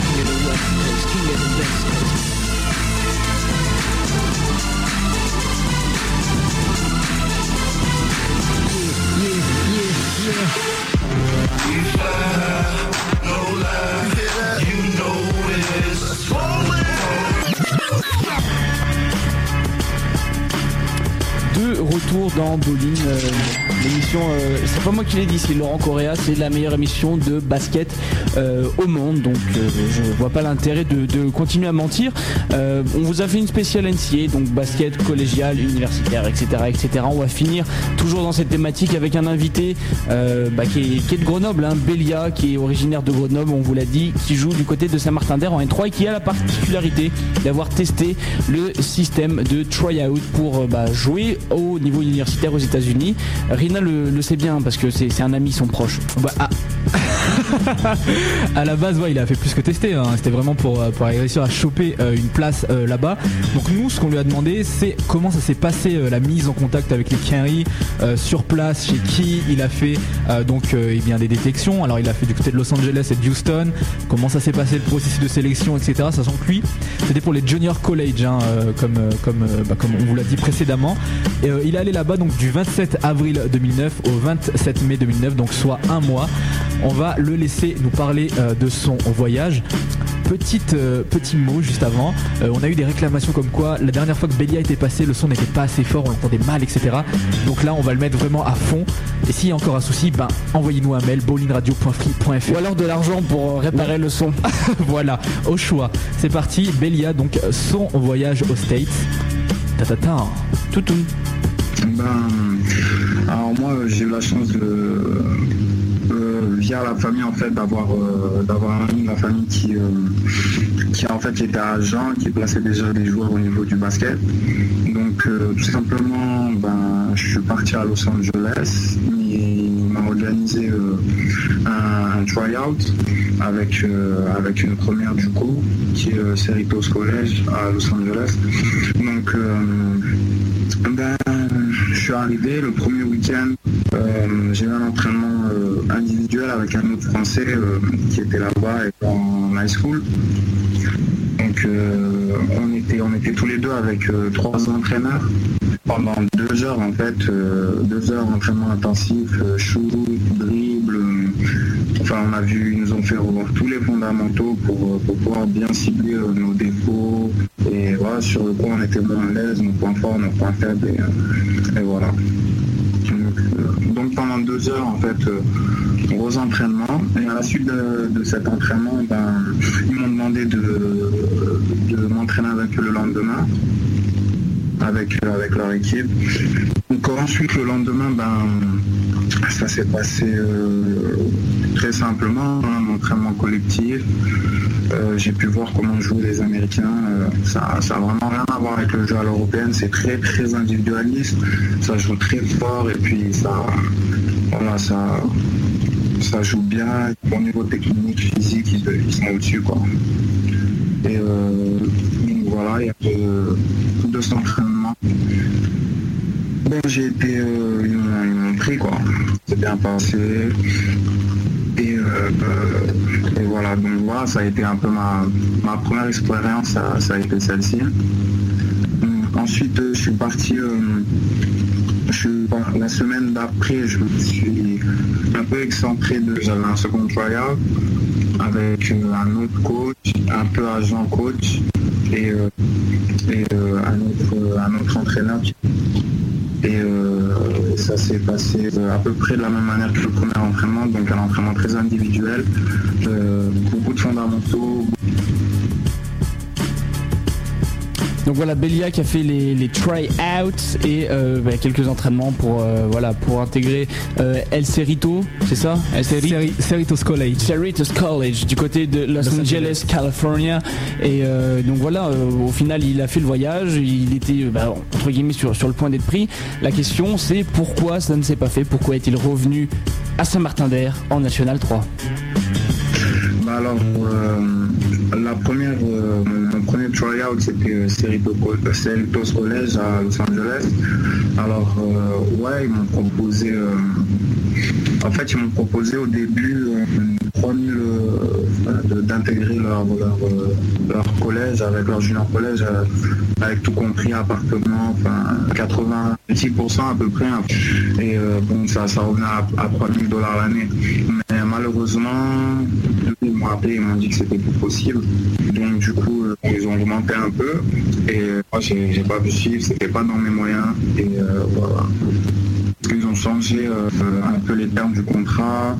King of the West Coast, King of the West Coast. Yeah, yeah, yeah, yeah. Retour dans Bowling, euh, l'émission, euh, c'est pas moi qui l'ai dit, c'est Laurent Correa, c'est la meilleure émission de basket euh, au monde, donc euh, je vois pas l'intérêt de, continuer à mentir. Euh, on vous a fait une spéciale NCA, donc basket collégial, universitaire, etc., etc. On va finir toujours dans cette thématique avec un invité bah, qui, est, de Grenoble, hein, Bélia, qui est originaire de Grenoble, on vous l'a dit, qui joue du côté de Saint-Martin-d'Air en N3 et qui a la particularité d'avoir testé le système de tryout pour bah, jouer au niveau universitaire aux États-Unis. Le, sait bien parce que c'est un ami, son proche. Bah, ah. (laughs) à la base, il a fait plus que tester. hein. C'était vraiment pour, euh, pour réussir à choper euh, une place euh, là-bas. Donc nous, ce qu'on lui a demandé, c'est comment ça s'est passé la mise en contact avec les Quinry sur place, chez qui il a fait donc eh bien des détections. Alors il a fait du côté de Los Angeles et de Houston. Comment ça s'est passé le processus de sélection, etc. Sachant que lui, c'était pour les junior college, hein, comme comme bah, comme on vous l'a dit précédemment. Et, il est allé là-bas donc du 27 avril 2009 au 27 mai 2009, donc soit un mois. On va le laisser nous parler euh, de son voyage. petite, euh, petit mot juste avant. Euh, on a eu des réclamations comme quoi la dernière fois que Belia était passé, le son n'était pas assez fort, on l'entendait mal, etc. Donc là, on va le mettre vraiment à fond. Et s'il y a encore un souci, ben envoyez-nous un mail bowlingradio.free.fr. Ou alors de l'argent pour réparer le son. (laughs) voilà, au choix. C'est parti, Belia, donc son voyage aux States. Ta-ta-ta. Toutou. Ben, alors moi j'ai eu la chance de euh, via la famille en fait d'avoir euh, d'avoir un ami de la famille qui euh, qui en fait était agent, qui plaçait déjà des joueurs au niveau du basket. Donc tout simplement ben je suis parti à Los Angeles. Il m'a organisé un, un tryout avec avec une première du coup qui est Cerritos College à Los Angeles. Donc ben, suis arrivé le premier week-end. euh, j'ai eu un entraînement euh, individuel avec un autre Français euh, qui était là-bas et en high school. Donc on était on était tous les deux avec trois entraîneurs pendant deux heures en fait, deux heures d'entraînement intensif, shoot, dribble. enfin on a vu, ils nous ont fait revoir tous les fondamentaux pour, pour pouvoir bien cibler nos défauts sur le quoi on était moins à l'aise, nos points forts, nos points faibles et, euh, voilà. Donc, euh, donc pendant deux heures en fait euh, gros entraînement et à la suite de, cet entraînement ben, ils m'ont demandé de, de m'entraîner avec eux le lendemain avec, euh, avec leur équipe. Donc ensuite le lendemain ben ça s'est passé euh, très simplement, hein, un entraînement collectif. Euh, j'ai pu voir comment jouent les Américains. Euh, ça, ça a vraiment rien à voir avec le jeu à l'européenne. C'est très très individualiste. Ça joue très fort et puis ça, voilà, ça, ça joue bien. Au niveau technique, physique, ils, sont au-dessus quoi. Et euh, donc voilà, il y a de, de cet entraînement. J'ai été, euh, ils m'ont pris quoi. C'est bien passé. Et, euh, euh, et voilà, donc voilà, ça a été un peu ma, ma première expérience, ça, ça a été celle-ci. Hum, Ensuite, euh, je suis parti, euh, je la semaine d'après, je me suis un peu excentré de, j'avais un second avec euh, un autre coach, un peu agent coach et, euh, et euh, un, autre, un autre entraîneur. Et euh, ça s'est passé euh, à peu près de la même manière que le premier entraînement, donc un entraînement très individuel, euh, beaucoup de fondamentaux, Donc voilà, Belia qui a fait les, les try-outs et euh, bah, quelques entraînements pour, euh, voilà, pour intégrer euh, El Cerrito, c'est ça? El Cerri- Cerritos College. Cerritos College du côté de Los, Los Angeles, Angeles. California. Et euh, donc voilà, euh, au final, il a fait le voyage, il était bah, entre guillemets sur, sur le point d'être pris. La question, c'est pourquoi ça ne s'est pas fait? Pourquoi est-il revenu à Saint-Martin-d'Air en National 3 Bah alors, euh, la première, euh, premier tryout, c'était Cerritos Co- Cerritos College à Los Angeles. Alors, euh, ouais, ils m'ont proposé, euh, en fait, ils m'ont proposé au début euh, 3000 de- d'intégrer leur, leur, leur collège avec leur junior collège, avec tout compris, appartement, enfin, 86% à peu près. hein. Et bon, ça, ça revenait à, à 3000 dollars l'année. Mais malheureusement, ils m'ont appelé, ils m'ont dit que c'était plus possible. Donc du coup, euh, ils ont augmenté un peu. Et euh, moi, j'ai pas pu suivre, c'était pas dans mes moyens. Et euh, voilà. Ils ont changé un peu les termes du contrat.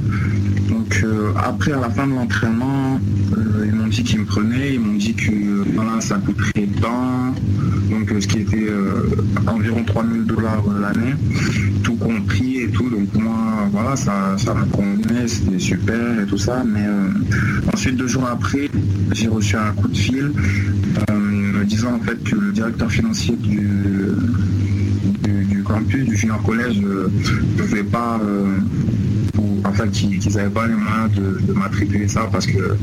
Donc après, à la fin de l'entraînement, ils m'ont dit qu'ils me prenaient, ils m'ont dit que voilà, ça coûterait tant, donc ce qui était environ 3000 dollars l'année, tout compris et tout. Donc moi, voilà, ça, ça me convenait, c'était super et tout ça. Mais euh, ensuite, deux jours après, j'ai reçu un coup de fil euh, me disant en fait que le directeur financier du, du, du campus, du junior collège, ne pouvait pas, euh, enfin qu'ils n'avaient pas les moyens de, m'attribuer ça parce que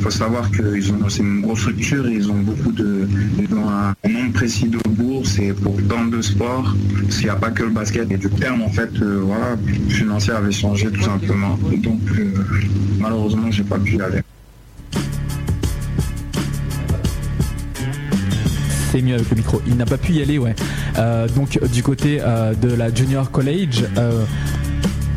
faut savoir que c'est une grosse structure et ils ont beaucoup de ils ont un nombre précis de bourses et pour tant de sports, s'il n'y a pas que le basket et du terme en fait euh, voilà, financier avait changé tout simplement. Donc euh, malheureusement j'ai pas pu y aller. C'est mieux avec le micro. Il n'a pas pu y aller, ouais. Euh, donc du côté euh, de la Junior College, euh,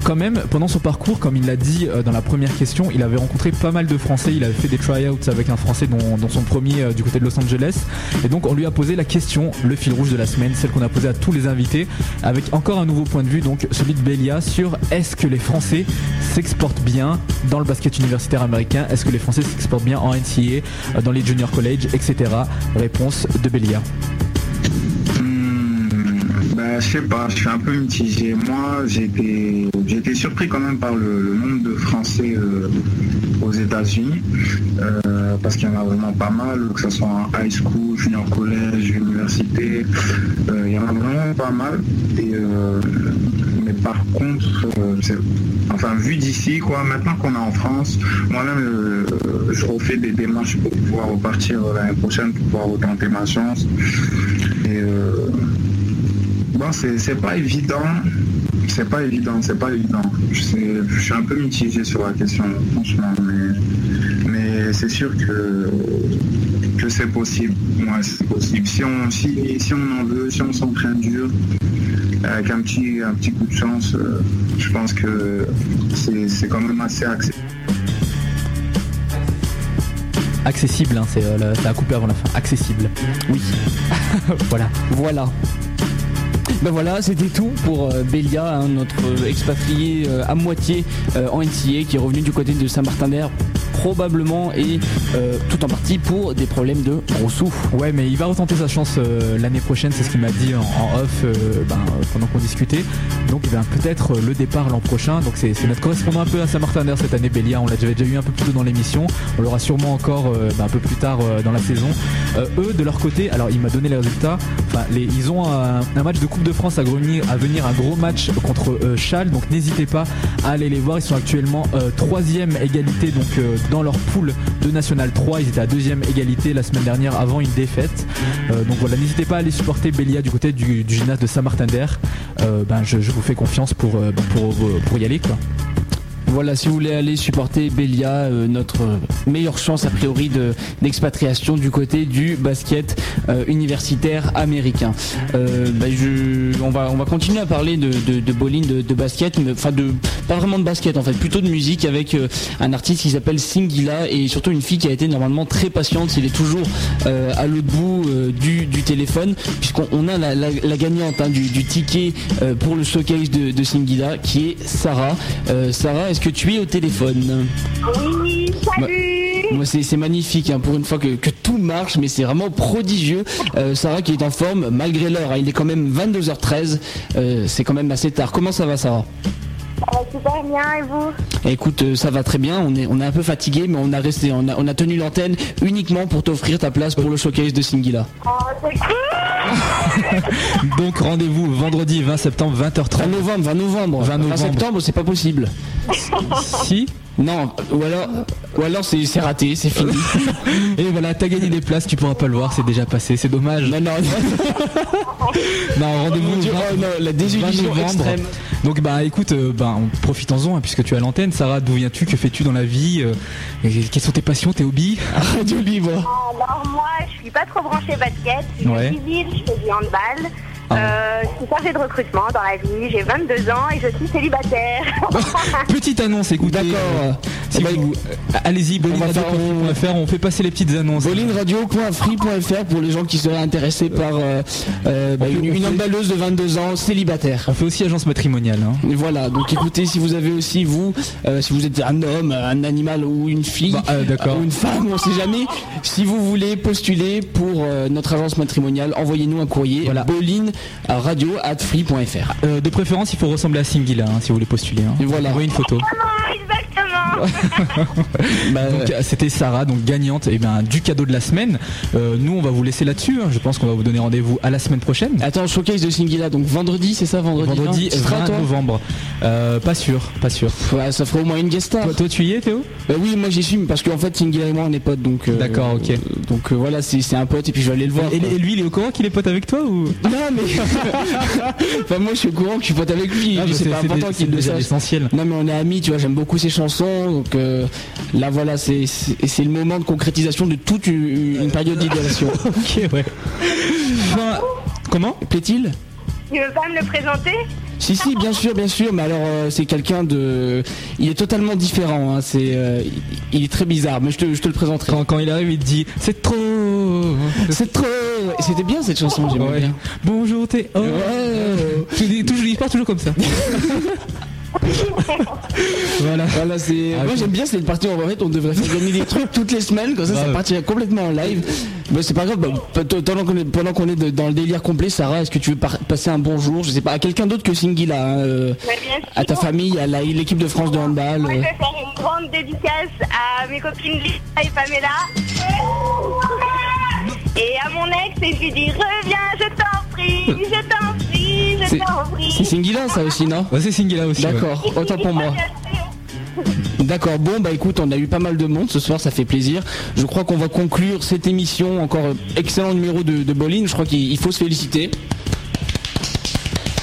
quand même, pendant son parcours, comme il l'a dit euh, dans la première question, il avait rencontré pas mal de Français. Il avait fait des tryouts avec un Français dont, dont son premier euh, du côté de Los Angeles. Et donc, on lui a posé la question, le fil rouge de la semaine, celle qu'on a posée à tous les invités, avec encore un nouveau point de vue, donc celui de Belia, sur est-ce que les Français s'exportent bien dans le basket universitaire américain? Est-ce que les Français s'exportent bien en euh, dans les junior college, etc. Réponse de Belia. Bah, je sais pas, je suis un peu mitigé. Moi, j'ai été surpris quand même par le, nombre de Français euh, aux États-Unis, euh, parce qu'il y en a vraiment pas mal, que ce soit en high school, junior collège, université, euh, il y en a vraiment pas mal. Et, euh, mais par contre, euh, enfin vu d'ici, quoi, maintenant qu'on est en France, moi-même, euh, je refais des démarches pour pouvoir repartir l'année prochaine, pour pouvoir retenter ma chance. Euh, Bon, c'est c'est pas évident. C'est pas évident, c'est pas évident. Je, sais- je suis un peu mitigé sur la question, franchement, mais, mais c'est sûr que, que c'est possible. Ouais, c'est possible. Si on, si, si on en veut, si on s'entraîne dur, avec un petit, un petit coup de chance, euh, je pense que c'est c'est quand même assez accessible. Accessible, hein, c'est, euh, la- coupé avant la fin. Accessible. Oui. (laughs) voilà. Voilà. Ben voilà, c'était tout pour euh, Bélia, hein, notre expatrié euh, à moitié euh, en NCA qui est revenu du côté de Saint-Martin-d'Air probablement et tout en partie pour des problèmes de gros sous. Ouais, mais il va retenter sa chance l'année prochaine, c'est ce qu'il m'a dit en, off ben, pendant qu'on discutait. Donc peut-être euh, le départ l'an prochain. Donc c'est notre correspondant un peu à Saint-Martin-d'Air cette année, Bélia. On l'a déjà, eu un peu plus tôt dans l'émission. On l'aura sûrement encore euh, ben, un peu plus tard euh, dans la saison. Eux, de leur côté, alors il m'a donné les résultats. Les, ils ont un, match de Coupe de France à venir, un gros match contre euh, Châle. Donc n'hésitez pas à aller les voir. Ils sont actuellement troisième égalité dans leur poule de National 3. Ils étaient à deuxième égalité la semaine dernière avant une défaite. Donc voilà, n'hésitez pas à aller supporter Bélia du côté du, gymnase de Saint-Martin-d'Air. Euh, ben, vous fais confiance pour, euh, pour, pour y aller quoi. Voilà, si vous voulez aller supporter Bélia, euh, notre euh, meilleure chance a priori de- d'expatriation du côté du basket euh, universitaire américain. Bah, on, va, on va continuer à parler de, de, de bowling, de, basket, enfin de pas vraiment de basket en fait, plutôt de musique avec un artiste qui s'appelle Singila et surtout une fille qui a été normalement très patiente. Il est toujours à l'autre bout du, téléphone puisqu'on on a la, gagnante hein, du, ticket pour le showcase de, de qui est Sarah. Sarah, est-ce que tu es au téléphone Oui, salut Moi, c'est c'est magnifique hein, pour une fois que, que tout marche, mais c'est vraiment prodigieux. Euh, Sarah qui est en forme malgré l'heure. hein, il est quand même 22h13. euh, c'est quand même assez tard. Comment ça va, Sarah? Euh, Super bien, et vous? Écoute, euh, ça va très bien. On est, on est un peu fatigué, mais on a resté, on a, on a tenu l'antenne uniquement pour t'offrir ta place pour le showcase de Singila. Oh, c'est cool (laughs) Donc rendez-vous vendredi 20 septembre 20h30. 20 novembre, 20 novembre. 20 novembre. septembre, c'est pas possible. Si Non, ou alors, ou alors c'est c'est raté, c'est fini. (laughs) Et voilà, t'as gagné des places, tu pourras pas le voir, c'est déjà passé, c'est dommage. non, non, Non, (laughs) rendez-vous Dieu, 20 oh non, la 20 désillusion novembre. extrême. Donc bah écoute, euh, bah, on- profitons-en hein, puisque tu es à l'antenne. Sarah, d'où viens-tu? Que fais-tu dans la vie? Euh, Quelles sont tes passions, tes hobbies? (laughs) Radio libre. Alors moi, je suis pas trop branchée basket, je Ouais. suis civile, je fais du handball. Ah. Euh, je suis chargée de recrutement dans la vie, j'ai 22 ans et je suis célibataire. (laughs) Petite annonce, écoutez. D'accord. Si Bah, vous- euh, Allez-y, on bowlingradio.fr, on fait passer les petites annonces. Bowlingradio.free.fr pour les gens qui seraient intéressés par euh, euh, bah, une, une handballeuse de 22 ans célibataire. On fait aussi agence matrimoniale. Hein. Et voilà, donc écoutez, si vous avez aussi, vous, euh, si vous êtes un homme, un animal ou une fille, Bah, euh, ou une femme, on sait jamais, si vous voulez postuler pour euh, notre agence matrimoniale, envoyez-nous un courrier Voilà. bowling à radio at free.fr. Euh, de préférence, il faut ressembler à Singila hein, si vous voulez postuler. Hein. Voilà. Envoyez une photo. (laughs) Bah, Donc euh, c'était Sarah, donc gagnante eh ben, du cadeau de la semaine. Euh, nous, on va vous laisser là-dessus. hein. Je pense qu'on va vous donner rendez-vous à la semaine prochaine. Attends, showcase de Singila, donc vendredi, c'est ça, vendredi Vendredi 20, Tu seras, 20 toi novembre. Euh, pas sûr, pas sûr. Ouais, ça ferait au moins une guest star. Toi, toi, tu y es, Théo? Bah oui, moi j'y suis parce qu'en fait Singila et moi on est potes donc. euh, D'accord, ok. donc voilà, c'est un pote et puis je vais aller le voir. et, et lui, il est au courant qu'il est pote avec toi ou? Non mais. (laughs) enfin moi je suis au courant que je suis pote avec lui. Ah, bah, c'est pas important qu'il le sache. l'essentiel. Non mais on est amis, tu vois, j'aime beaucoup ses chansons, donc euh, là voilà, c'est le moment de concrétisation de toute une, une période d'idéation. (laughs) ok, ouais. Comment? Plaît-il? Tu veux pas me le présenter? Si si bien sûr bien sûr mais alors euh, c'est quelqu'un de il est totalement différent hein, c'est euh, il est très bizarre mais je te, je te le présenterai Quand, quand il arrive, il te dit c'est trop. c'est trop c'était bien cette chanson Ouais. bien Bonjour, t'es. Oh. Ouais. Je dis toujours, je pars toujours comme ça. (laughs) (laughs) voilà. Voilà, c'est. Ah, Moi j'aime bien cette partie où en fait on devrait faire gagner des trucs toutes les semaines, comme ça ça partirait complètement en live. Mais c'est pas grave, bah, pe- pendant qu'on est, pendant qu'on est de- dans le délire complet, Sarah, est-ce que tu veux par- passer un bonjour, je sais pas, à quelqu'un d'autre que Singila, hein, euh, Mais bien sûr. à ta famille, à la- l'équipe de France de handball Moi, je euh. vais faire une grande dédicace à mes copines Lisa et Pamela. Et à mon ex, et je lui dis reviens, je t'en prie, je t'en prie, C'est-. C'est Singila ça aussi, non Ouais, c'est Singila aussi. ouais. D'accord, autant pour moi. D'accord, bon bah écoute, on a eu pas mal de monde ce soir, ça fait plaisir. Je crois qu'on va conclure cette émission, encore excellent numéro de, de bowling, je crois qu'il il faut se féliciter.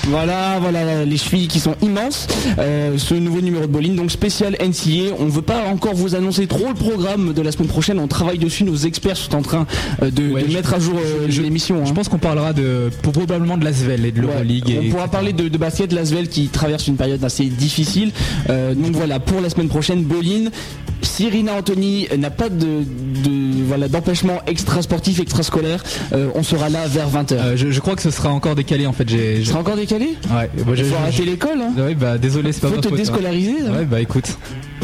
Voilà, voilà les chevilles qui sont immenses. Euh, ce nouveau numéro de bowling, donc spécial NCA. On veut pas encore vous annoncer trop le programme de la semaine prochaine. On travaille dessus. Nos experts sont en train euh, de, Ouais, de je- mettre à jour euh, je- l'émission. Je hein. pense qu'on parlera de probablement de l'Asvel et de Ouais, l'Euroleague. et on pourra parler de, de basket, l'Asvel qui traverse une période assez difficile. Euh, donc voilà, pour la semaine prochaine, Bolin. Cyrina Anthony n'a pas de, de- voilà d'empêchement extra-sportif, extra-scolaire. Euh, on sera là vers 20h. Euh, je, je crois que ce sera encore décalé en fait. Ce sera encore décalé Ouais. bah, je- Il faut arrêter l'école. Hein. Ouais, bah désolé, c'est pas Faut te faute, hein. déscolariser. hein. Ouais, bah écoute.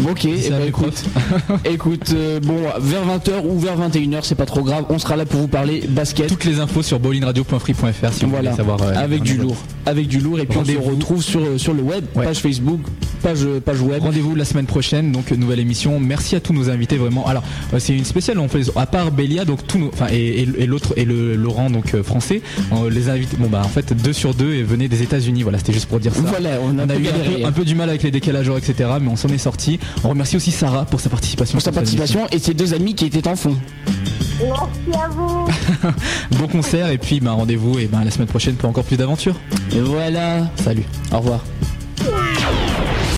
Ok, eh à ben, mes écoute, (laughs) écoute euh, bon, vers 20h ou vers 21h, c'est pas trop grave. On sera là pour vous parler basket. Toutes les infos sur bowlingradio.free.fr si vous Voilà, voulez savoir. euh, avec du lourd, avec du lourd, et puis on se retrouve sur sur le web, Ouais. page Facebook, page page web. Rendez-vous la semaine prochaine, donc nouvelle émission. Merci à tous nos invités vraiment. Alors euh, c'est une spéciale, on fait à part Bélia, donc tous nos, enfin et, et- et l'autre et le Laurent donc euh, français, on les invités. Bon bah en fait deux sur deux et venaient des États-Unis. Voilà, c'était juste pour dire ça. Voilà, on a, On eu un peu, un peu du mal avec les décalages horaires, etc. Mais on s'en est sorti. On remercie aussi Sarah pour sa participation. pour sa participation et ses deux amis qui étaient en fond. Merci à vous. (laughs) Bon concert et puis bah, rendez-vous et ben la semaine prochaine pour encore plus d'aventures. Et voilà. Salut. Au revoir.